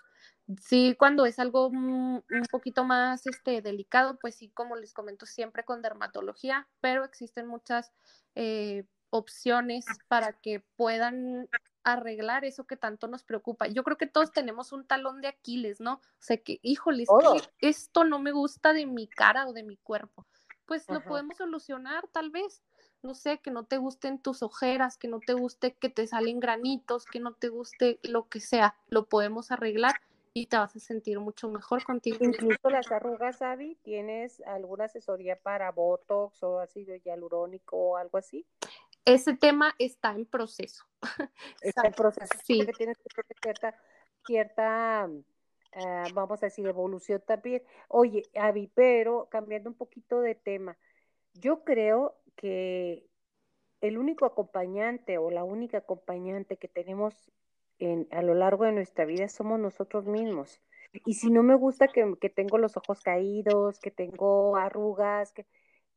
Sí, cuando es algo un poquito más este, delicado, pues sí, como les comento siempre con dermatología, pero existen muchas eh, opciones para que puedan arreglar eso que tanto nos preocupa. Yo creo que todos tenemos un talón de Aquiles, ¿no? O sea, que, híjole, esto no me gusta de mi cara o de mi cuerpo. Pues lo podemos solucionar tal vez. No sé, que no te gusten tus ojeras, que no te guste que te salen granitos, que no te guste lo que sea, lo podemos arreglar y te vas a sentir mucho mejor contigo. Incluso las arrugas, Abby, ¿tienes alguna asesoría para Botox o ácido hialurónico o algo así? Ese tema está en proceso. Está en proceso. Sí. Porque tienes que tener cierta, cierta ah, vamos a decir, evolución también. Oye, Abby, pero cambiando un poquito de tema, yo creo que el único acompañante o la única acompañante que tenemos a lo largo de nuestra vida somos nosotros mismos. Y si no me gusta que, tengo los ojos caídos, que tengo arrugas, que,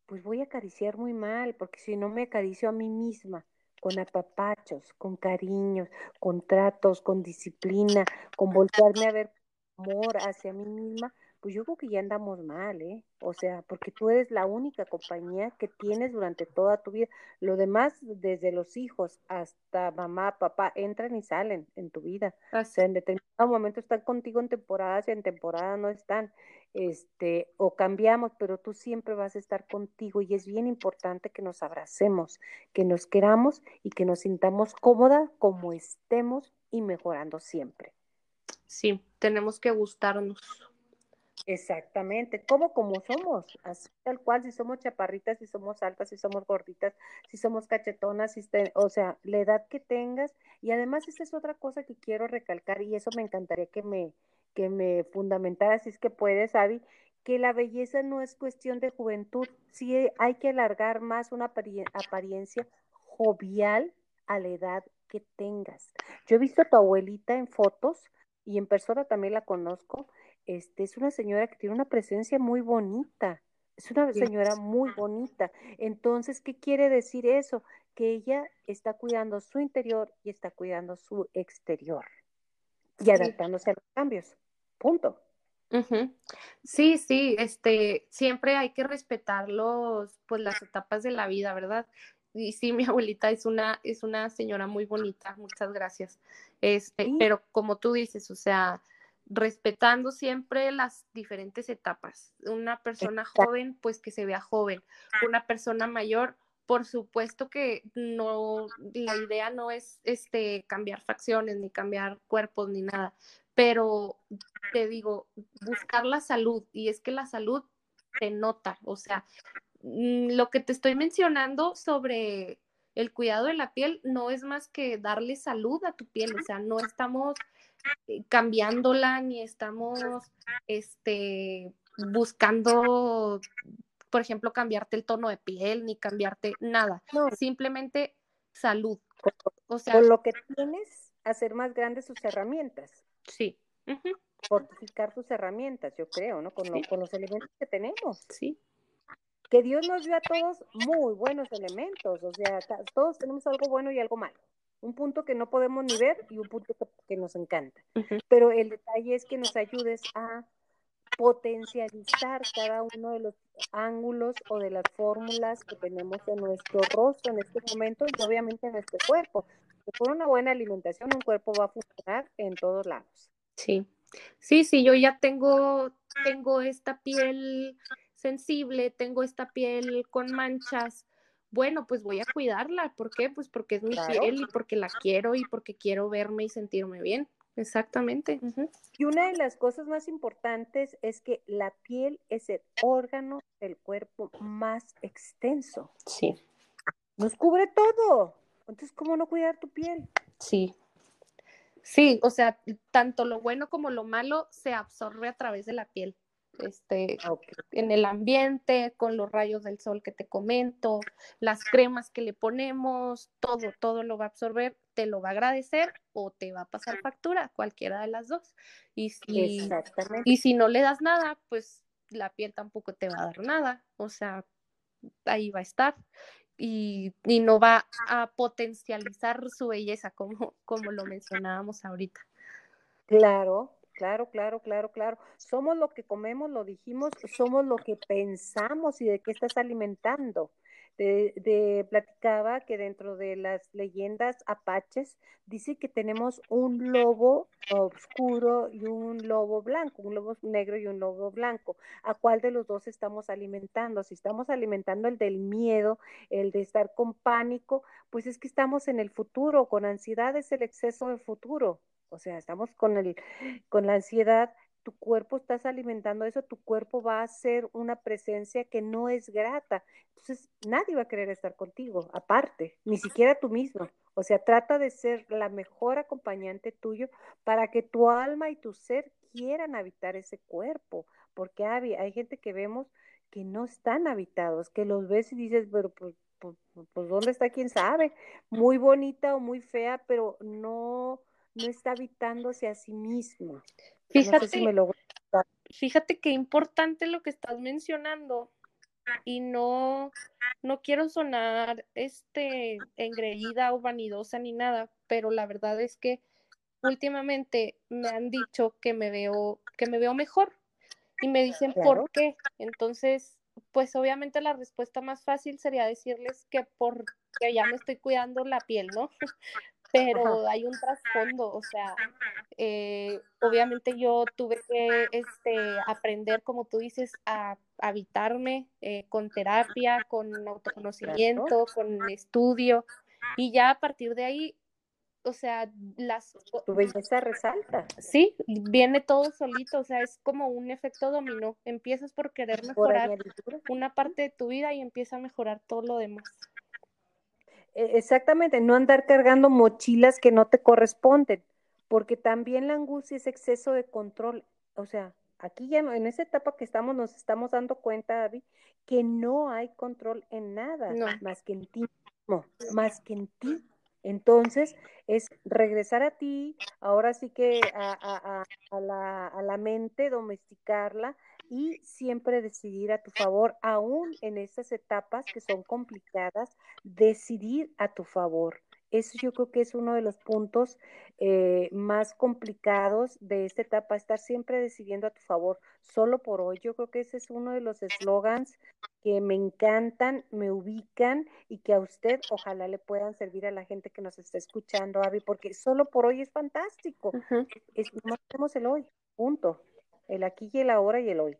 pues voy a acariciar muy mal, porque si no me acaricio a mí misma, con apapachos, con cariños, con tratos, con disciplina, con voltearme a ver amor hacia mí misma, pues yo creo que ya andamos mal, ¿eh? O sea, porque tú eres la única compañía que tienes durante toda tu vida. Lo demás, desde los hijos hasta mamá, papá, entran y salen en tu vida. O sea, en determinado momento están contigo en temporadas y en temporada no están. Este, o cambiamos, pero tú siempre vas a estar contigo y es bien importante que nos abracemos, que nos queramos y que nos sintamos cómoda como estemos y mejorando siempre. Sí, tenemos que gustarnos. Exactamente, como como somos, así tal cual, si somos chaparritas, si somos altas, si somos gorditas, si somos cachetonas, si o sea, la edad que tengas, y además esa es otra cosa que quiero recalcar, y eso me encantaría que me, que me fundamentaras, si es que puedes, Avi, que la belleza no es cuestión de juventud, sí hay que alargar más una apariencia jovial a la edad que tengas. Yo he visto a tu abuelita en fotos y en persona también la conozco, este, es una señora que tiene una presencia muy bonita, es una señora muy bonita. Entonces, ¿qué quiere decir eso? Que ella está cuidando su interior y está cuidando su exterior y adaptándose a los cambios. Punto. Sí, sí, este, siempre hay que respetar los, pues las etapas de la vida, ¿verdad? Y sí, mi abuelita es una, es una señora muy bonita, muchas gracias. Este, pero como tú dices, o sea, respetando siempre las diferentes etapas. Una persona joven, pues que se vea joven. Una persona mayor, por supuesto que no, la idea no es este cambiar facciones, ni cambiar cuerpos, ni nada. Pero te digo, buscar la salud, y es que la salud se nota, o sea, mm, lo que te estoy mencionando sobre el cuidado de la piel no es más que darle salud a tu piel, o sea, no estamos cambiándola ni estamos este, buscando, por ejemplo, cambiarte el tono de piel ni cambiarte nada. Simplemente salud. O sea, con lo que tienes, hacer más grandes sus herramientas. Sí. Fortificar sus herramientas, yo creo, ¿no? Con, con los elementos que tenemos. Sí que Dios nos dio a todos muy buenos elementos, o sea, todos tenemos algo bueno y algo malo, un punto que no podemos ni ver y un punto que, nos encanta. Pero el detalle es que nos ayudes a potencializar cada uno de los ángulos o de las fórmulas que tenemos en nuestro rostro en este momento y obviamente en nuestro cuerpo. con una buena alimentación un cuerpo va a funcionar en todos lados. Sí, sí, sí, yo ya tengo, tengo esta piel sensible, tengo esta piel con manchas, bueno, pues voy a cuidarla. ¿Por qué? Pues porque es mi piel y porque la quiero y porque quiero verme y sentirme bien. Exactamente. Y una de las cosas más importantes es que la piel es el órgano del cuerpo más extenso. Sí. Nos cubre todo. Entonces, ¿cómo no cuidar tu piel? Sí. Sí, o sea, tanto lo bueno como lo malo se absorbe a través de la piel este, en el ambiente, con los rayos del sol que te comento, las cremas que le ponemos, todo, todo lo va a absorber, te lo va a agradecer o te va a pasar factura, cualquiera de las dos. Y si, y si no le das nada, pues la piel tampoco te va a dar nada, o sea, ahí va a estar. Y, y no va a potencializar su belleza, como, como lo mencionábamos ahorita. Claro, Claro, claro, claro, claro. Somos lo que comemos, lo dijimos, somos lo que pensamos y de qué estás alimentando. De, platicaba que dentro de las leyendas apaches dice que tenemos un lobo oscuro y un lobo blanco, un lobo negro y un lobo blanco. ¿A cuál de los dos estamos alimentando? Si estamos alimentando el del miedo, el de estar con pánico, pues es que estamos en el futuro, con ansiedad es el exceso de futuro. O sea, estamos con, el, con la ansiedad, tu cuerpo estás alimentando eso, tu cuerpo va a ser una presencia que no es grata. Entonces, nadie va a querer estar contigo, aparte, ni siquiera tú mismo. O sea, trata de ser la mejor acompañante tuyo para que tu alma y tu ser quieran habitar ese cuerpo, porque hay, hay gente que vemos que no están habitados, que los ves y dices, pero pues, pues, pues ¿dónde está? ¿Quién sabe? Muy bonita o muy fea, pero no, no está habitándose a sí mismo. Fíjate, fíjate qué importante lo que estás mencionando y no, no quiero sonar este engreída o vanidosa ni nada, pero la verdad es que últimamente me han dicho que me veo, que me veo mejor y me dicen por qué. Entonces, pues obviamente la respuesta más fácil sería decirles que porque ya me estoy cuidando la piel, ¿no? pero hay un trasfondo, o sea, eh, obviamente yo tuve que este, aprender, como tú dices, a habitarme eh, con terapia, con autoconocimiento, con estudio, y ya a partir de ahí, o sea, las... Tu belleza resalta. Sí, viene todo solito, o sea, es como un efecto dominó. Empiezas por querer mejorar una parte de tu vida y empieza a mejorar todo lo demás. E, exactamente, no andar cargando mochilas que no te corresponden, porque también la angustia es exceso de control. O sea, aquí ya en esa etapa que estamos nos estamos dando cuenta, David, que no hay control en nada más que en ti más que en ti. Entonces, es regresar a ti, ahora sí que a, la, a la mente, domesticarla, y siempre decidir a tu favor, aún en estas etapas que son complicadas, decidir a tu favor. Eso yo creo que es uno de los puntos eh, más complicados de esta etapa, estar siempre decidiendo a tu favor, solo por hoy. Yo creo que ese es uno de los eslogans que me encantan, me ubican y que a usted ojalá le puedan servir a la gente que nos está escuchando, Avi, porque solo por hoy es fantástico. es, no tenemos el hoy, punto el aquí y el ahora y el hoy.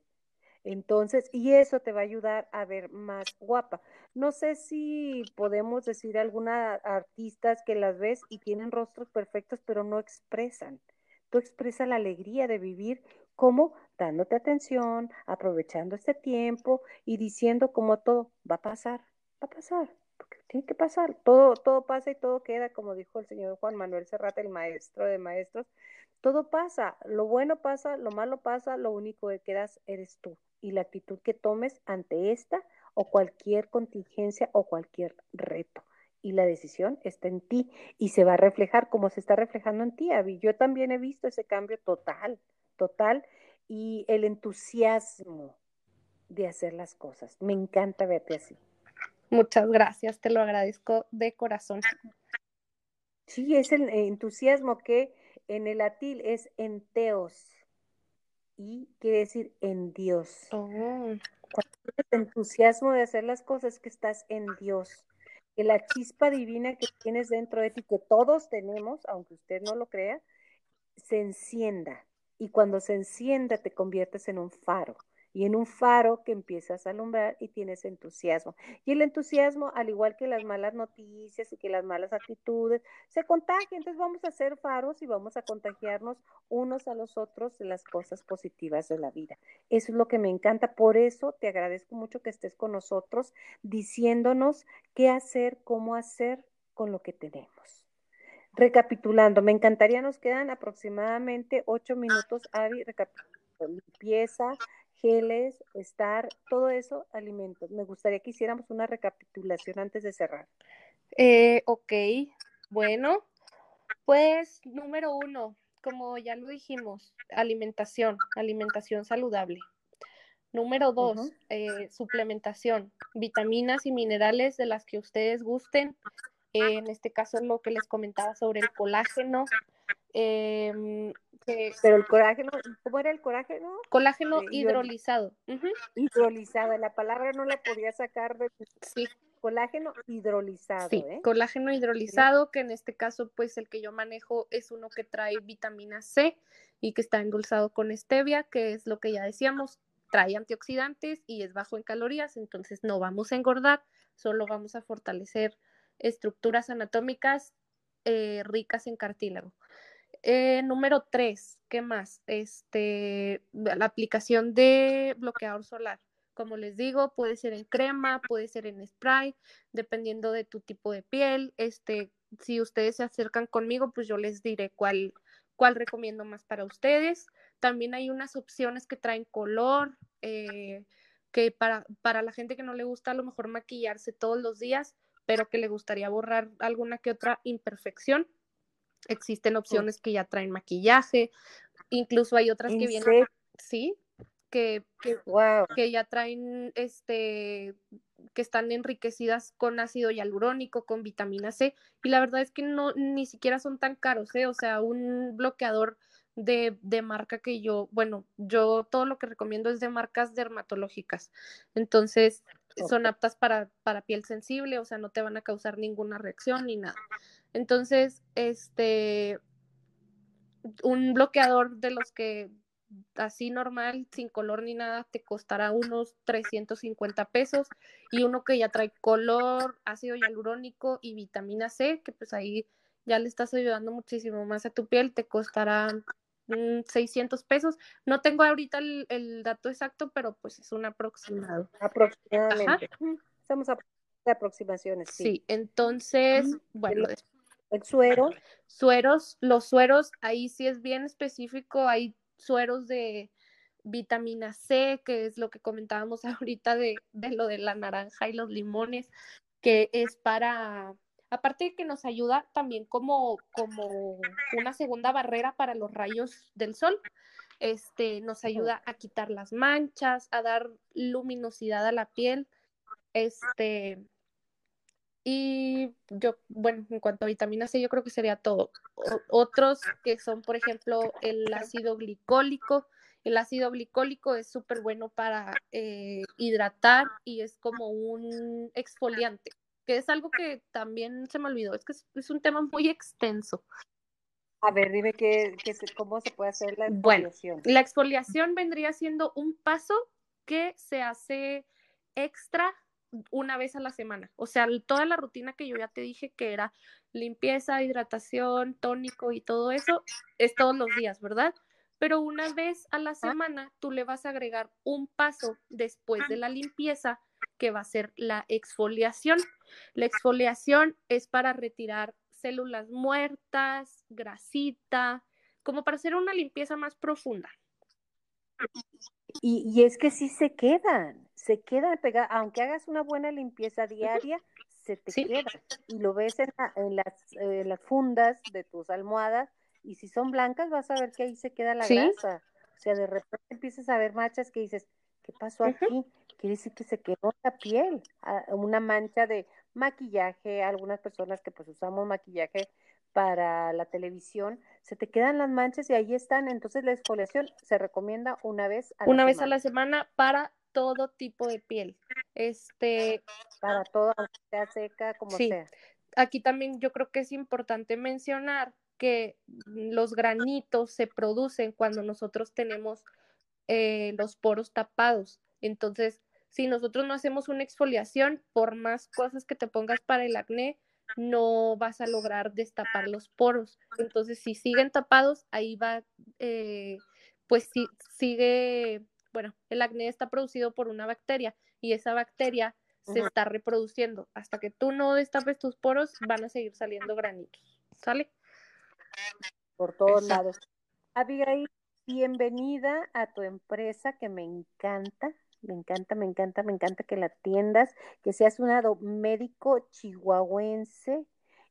Entonces, y eso te va a ayudar a ver más guapa. No sé si podemos decir algunas artistas que las ves y tienen rostros perfectos, pero no expresan. Tú expresas la alegría de vivir como dándote atención, aprovechando este tiempo y diciendo como todo va a pasar, va a pasar, tiene que pasar, todo, todo pasa y todo queda, como dijo el señor Juan Manuel Serrata, el maestro de maestros, todo pasa, lo bueno pasa, lo malo pasa, lo único que quedas eres tú y la actitud que tomes ante esta o cualquier contingencia o cualquier reto. Y la decisión está en ti y se va a reflejar como se está reflejando en ti, Abby. Yo también he visto ese cambio total, total, y el entusiasmo de hacer las cosas. Me encanta verte así. Muchas gracias, te lo agradezco de corazón. Sí, es el entusiasmo que en el latín es enteos y quiere decir en Dios. Oh. Cuando tienes entusiasmo de hacer las cosas que estás en Dios, que la chispa divina que tienes dentro de ti, que todos tenemos, aunque usted no lo crea, se encienda. Y cuando se encienda te conviertes en un faro y en un faro que empiezas a alumbrar y tienes entusiasmo. Y el entusiasmo, al igual que las malas noticias y que las malas actitudes, se contagia. Entonces vamos a ser faros y vamos a contagiarnos unos a los otros de las cosas positivas de la vida. Eso es lo que me encanta. Por eso te agradezco mucho que estés con nosotros diciéndonos qué hacer, cómo hacer con lo que tenemos. Recapitulando, me encantaría, nos quedan aproximadamente ocho minutos, Avi, recapitulando, limpieza, geles, estar, todo eso, alimentos. Me gustaría que hiciéramos una recapitulación antes de cerrar. Eh, ok, bueno, pues número uno, como ya lo dijimos, alimentación, alimentación saludable. Número dos, eh, suplementación, vitaminas y minerales de las que ustedes gusten. en este caso, lo que les comentaba sobre el colágeno, eh, pero el colágeno, ¿cómo era el colágeno? Colágeno hidrolizado. Hidrolizado, la palabra no la podía sacar de sí. colágeno hidrolizado. Sí, ¿eh? colágeno hidrolizado, que en este caso, pues el que yo manejo es uno que trae vitamina C y que está endulzado con stevia, que es lo que ya decíamos, trae antioxidantes y es bajo en calorías, entonces no vamos a engordar, solo vamos a fortalecer estructuras anatómicas eh, ricas en cartílago. Eh, número tres, ¿qué más? Este, la aplicación de bloqueador solar. Como les digo, puede ser en crema, puede ser en spray, dependiendo de tu tipo de piel. Este, si ustedes se acercan conmigo, pues yo les diré cuál, cuál recomiendo más para ustedes. También hay unas opciones que traen color, eh, que para, para la gente que no le gusta a lo mejor maquillarse todos los días, pero que le gustaría borrar alguna que otra imperfección Existen opciones que ya traen maquillaje, incluso hay otras que vienen, sí, que, que, ya traen este que están enriquecidas con ácido hialurónico, con vitamina C, y la verdad es que no ni siquiera son tan caros, ¿eh? o sea, un bloqueador de, de, marca que yo, bueno, yo todo lo que recomiendo es de marcas dermatológicas, entonces son aptas para, para piel sensible, o sea, no te van a causar ninguna reacción ni nada. Entonces, este, un bloqueador de los que así normal, sin color ni nada, te costará unos 350 pesos y uno que ya trae color, ácido hialurónico y vitamina C, que pues ahí ya le estás ayudando muchísimo más a tu piel, te costará 600 pesos. No tengo ahorita el, dato exacto, pero pues es un aproximado. Aproximadamente. Estamos a aproximaciones. Sí, sí entonces, bueno, el suero. Sueros, los sueros, ahí sí es bien específico, hay sueros de vitamina C, que es lo que comentábamos ahorita de, lo de la naranja y los limones, que es para, aparte de que nos ayuda también como, como una segunda barrera para los rayos del sol, este, nos ayuda a quitar las manchas, a dar luminosidad a la piel, este, y yo, bueno, en cuanto a vitamina C, yo creo que sería todo. otros que son, por ejemplo, el ácido glicólico. El ácido glicólico es súper bueno para eh, hidratar y es como un exfoliante, que es algo que también se me olvidó. Es que es, un tema muy extenso. A ver, dime que, cómo se puede hacer la exfoliación. Bueno, la exfoliación vendría siendo un paso que se hace extra una vez a la semana. O sea, toda la rutina que yo ya te dije que era limpieza, hidratación, tónico y todo eso, es todos los días, ¿verdad? Pero una vez a la semana tú le vas a agregar un paso después de la limpieza que va a ser la exfoliación. La exfoliación es para retirar células muertas, grasita, como para hacer una limpieza más profunda. Y, es que sí se quedan, se quedan pegadas, aunque hagas una buena limpieza diaria, se te quedan. Y lo ves en, las, las, fundas de tus almohadas, y si son blancas, vas a ver que ahí se queda la grasa. O sea, de repente empiezas a ver manchas que dices, ¿qué pasó aquí? Quiere decir que se quedó la piel, ah, una mancha de maquillaje, algunas personas que pues usamos maquillaje para la televisión, se te quedan las manchas y ahí están. Entonces la exfoliación se recomienda una vez a la una vez a la semana para todo tipo de piel. Este para todo, sea seca como sí. sea. Aquí también yo creo que es importante mencionar que los granitos se producen cuando nosotros tenemos eh, los poros tapados. Entonces, si nosotros no hacemos una exfoliación, por más cosas que te pongas para el acné, no vas a lograr destapar los poros. Entonces, si siguen tapados, ahí va, eh, pues si, sigue, bueno, el acné está producido por una bacteria y esa bacteria se está reproduciendo. Hasta que tú no destapes tus poros, van a seguir saliendo granitos. ¿Sale? Por todos lados. Abigail, bienvenida a tu empresa que me encanta. Me encanta, me encanta, me encanta que la atiendas, que seas un médico chihuahuense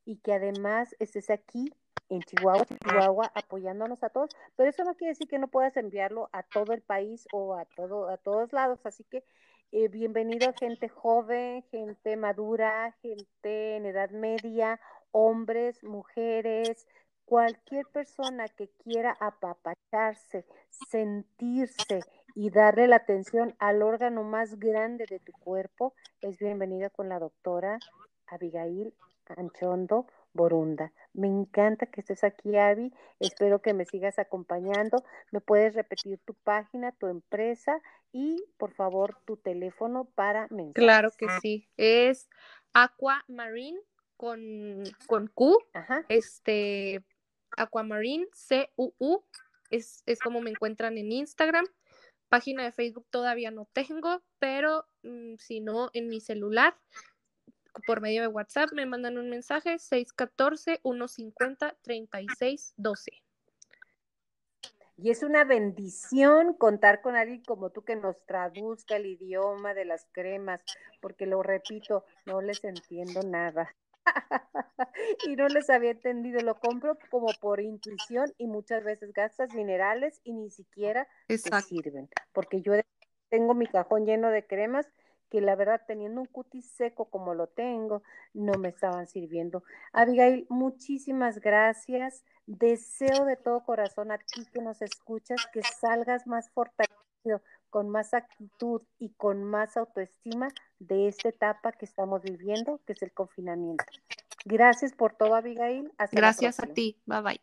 y que además estés aquí en Chihuahua, Chihuahua, apoyándonos a todos, pero eso no quiere decir que no puedas enviarlo a todo el país o a todo, a todos lados, así que eh, bienvenido gente joven, gente madura, gente en edad media, hombres, mujeres, cualquier persona que quiera apapacharse, sentirse y darle la atención al órgano más grande de tu cuerpo, es bienvenida con la doctora Abigail Anchondo Borunda. Me encanta que estés aquí, Abby. Espero que me sigas acompañando. ¿Me puedes repetir tu página, tu empresa y, por favor, tu teléfono para mensajes? Claro que sí. Es Aquamarine con, con Q. Ajá. Este, Aquamarine, C-U-U. Es, es como me encuentran en Instagram. Página de Facebook todavía no tengo, pero mm, si no, en mi celular, por medio de WhatsApp, me mandan un mensaje 614-150-3612. Y es una bendición contar con alguien como tú que nos traduzca el idioma de las cremas, porque lo repito, no les entiendo nada. y no les había entendido, lo compro como por intuición y muchas veces gastas minerales y ni siquiera te sirven, porque yo tengo mi cajón lleno de cremas que la verdad teniendo un cutis seco como lo tengo, no me estaban sirviendo. Abigail, muchísimas gracias. Deseo de todo corazón a ti que nos escuchas que salgas más fortalecido, con más actitud y con más autoestima de esta etapa que estamos viviendo, que es el confinamiento. Gracias por todo, Abigail. Gracias a ti. Bye bye.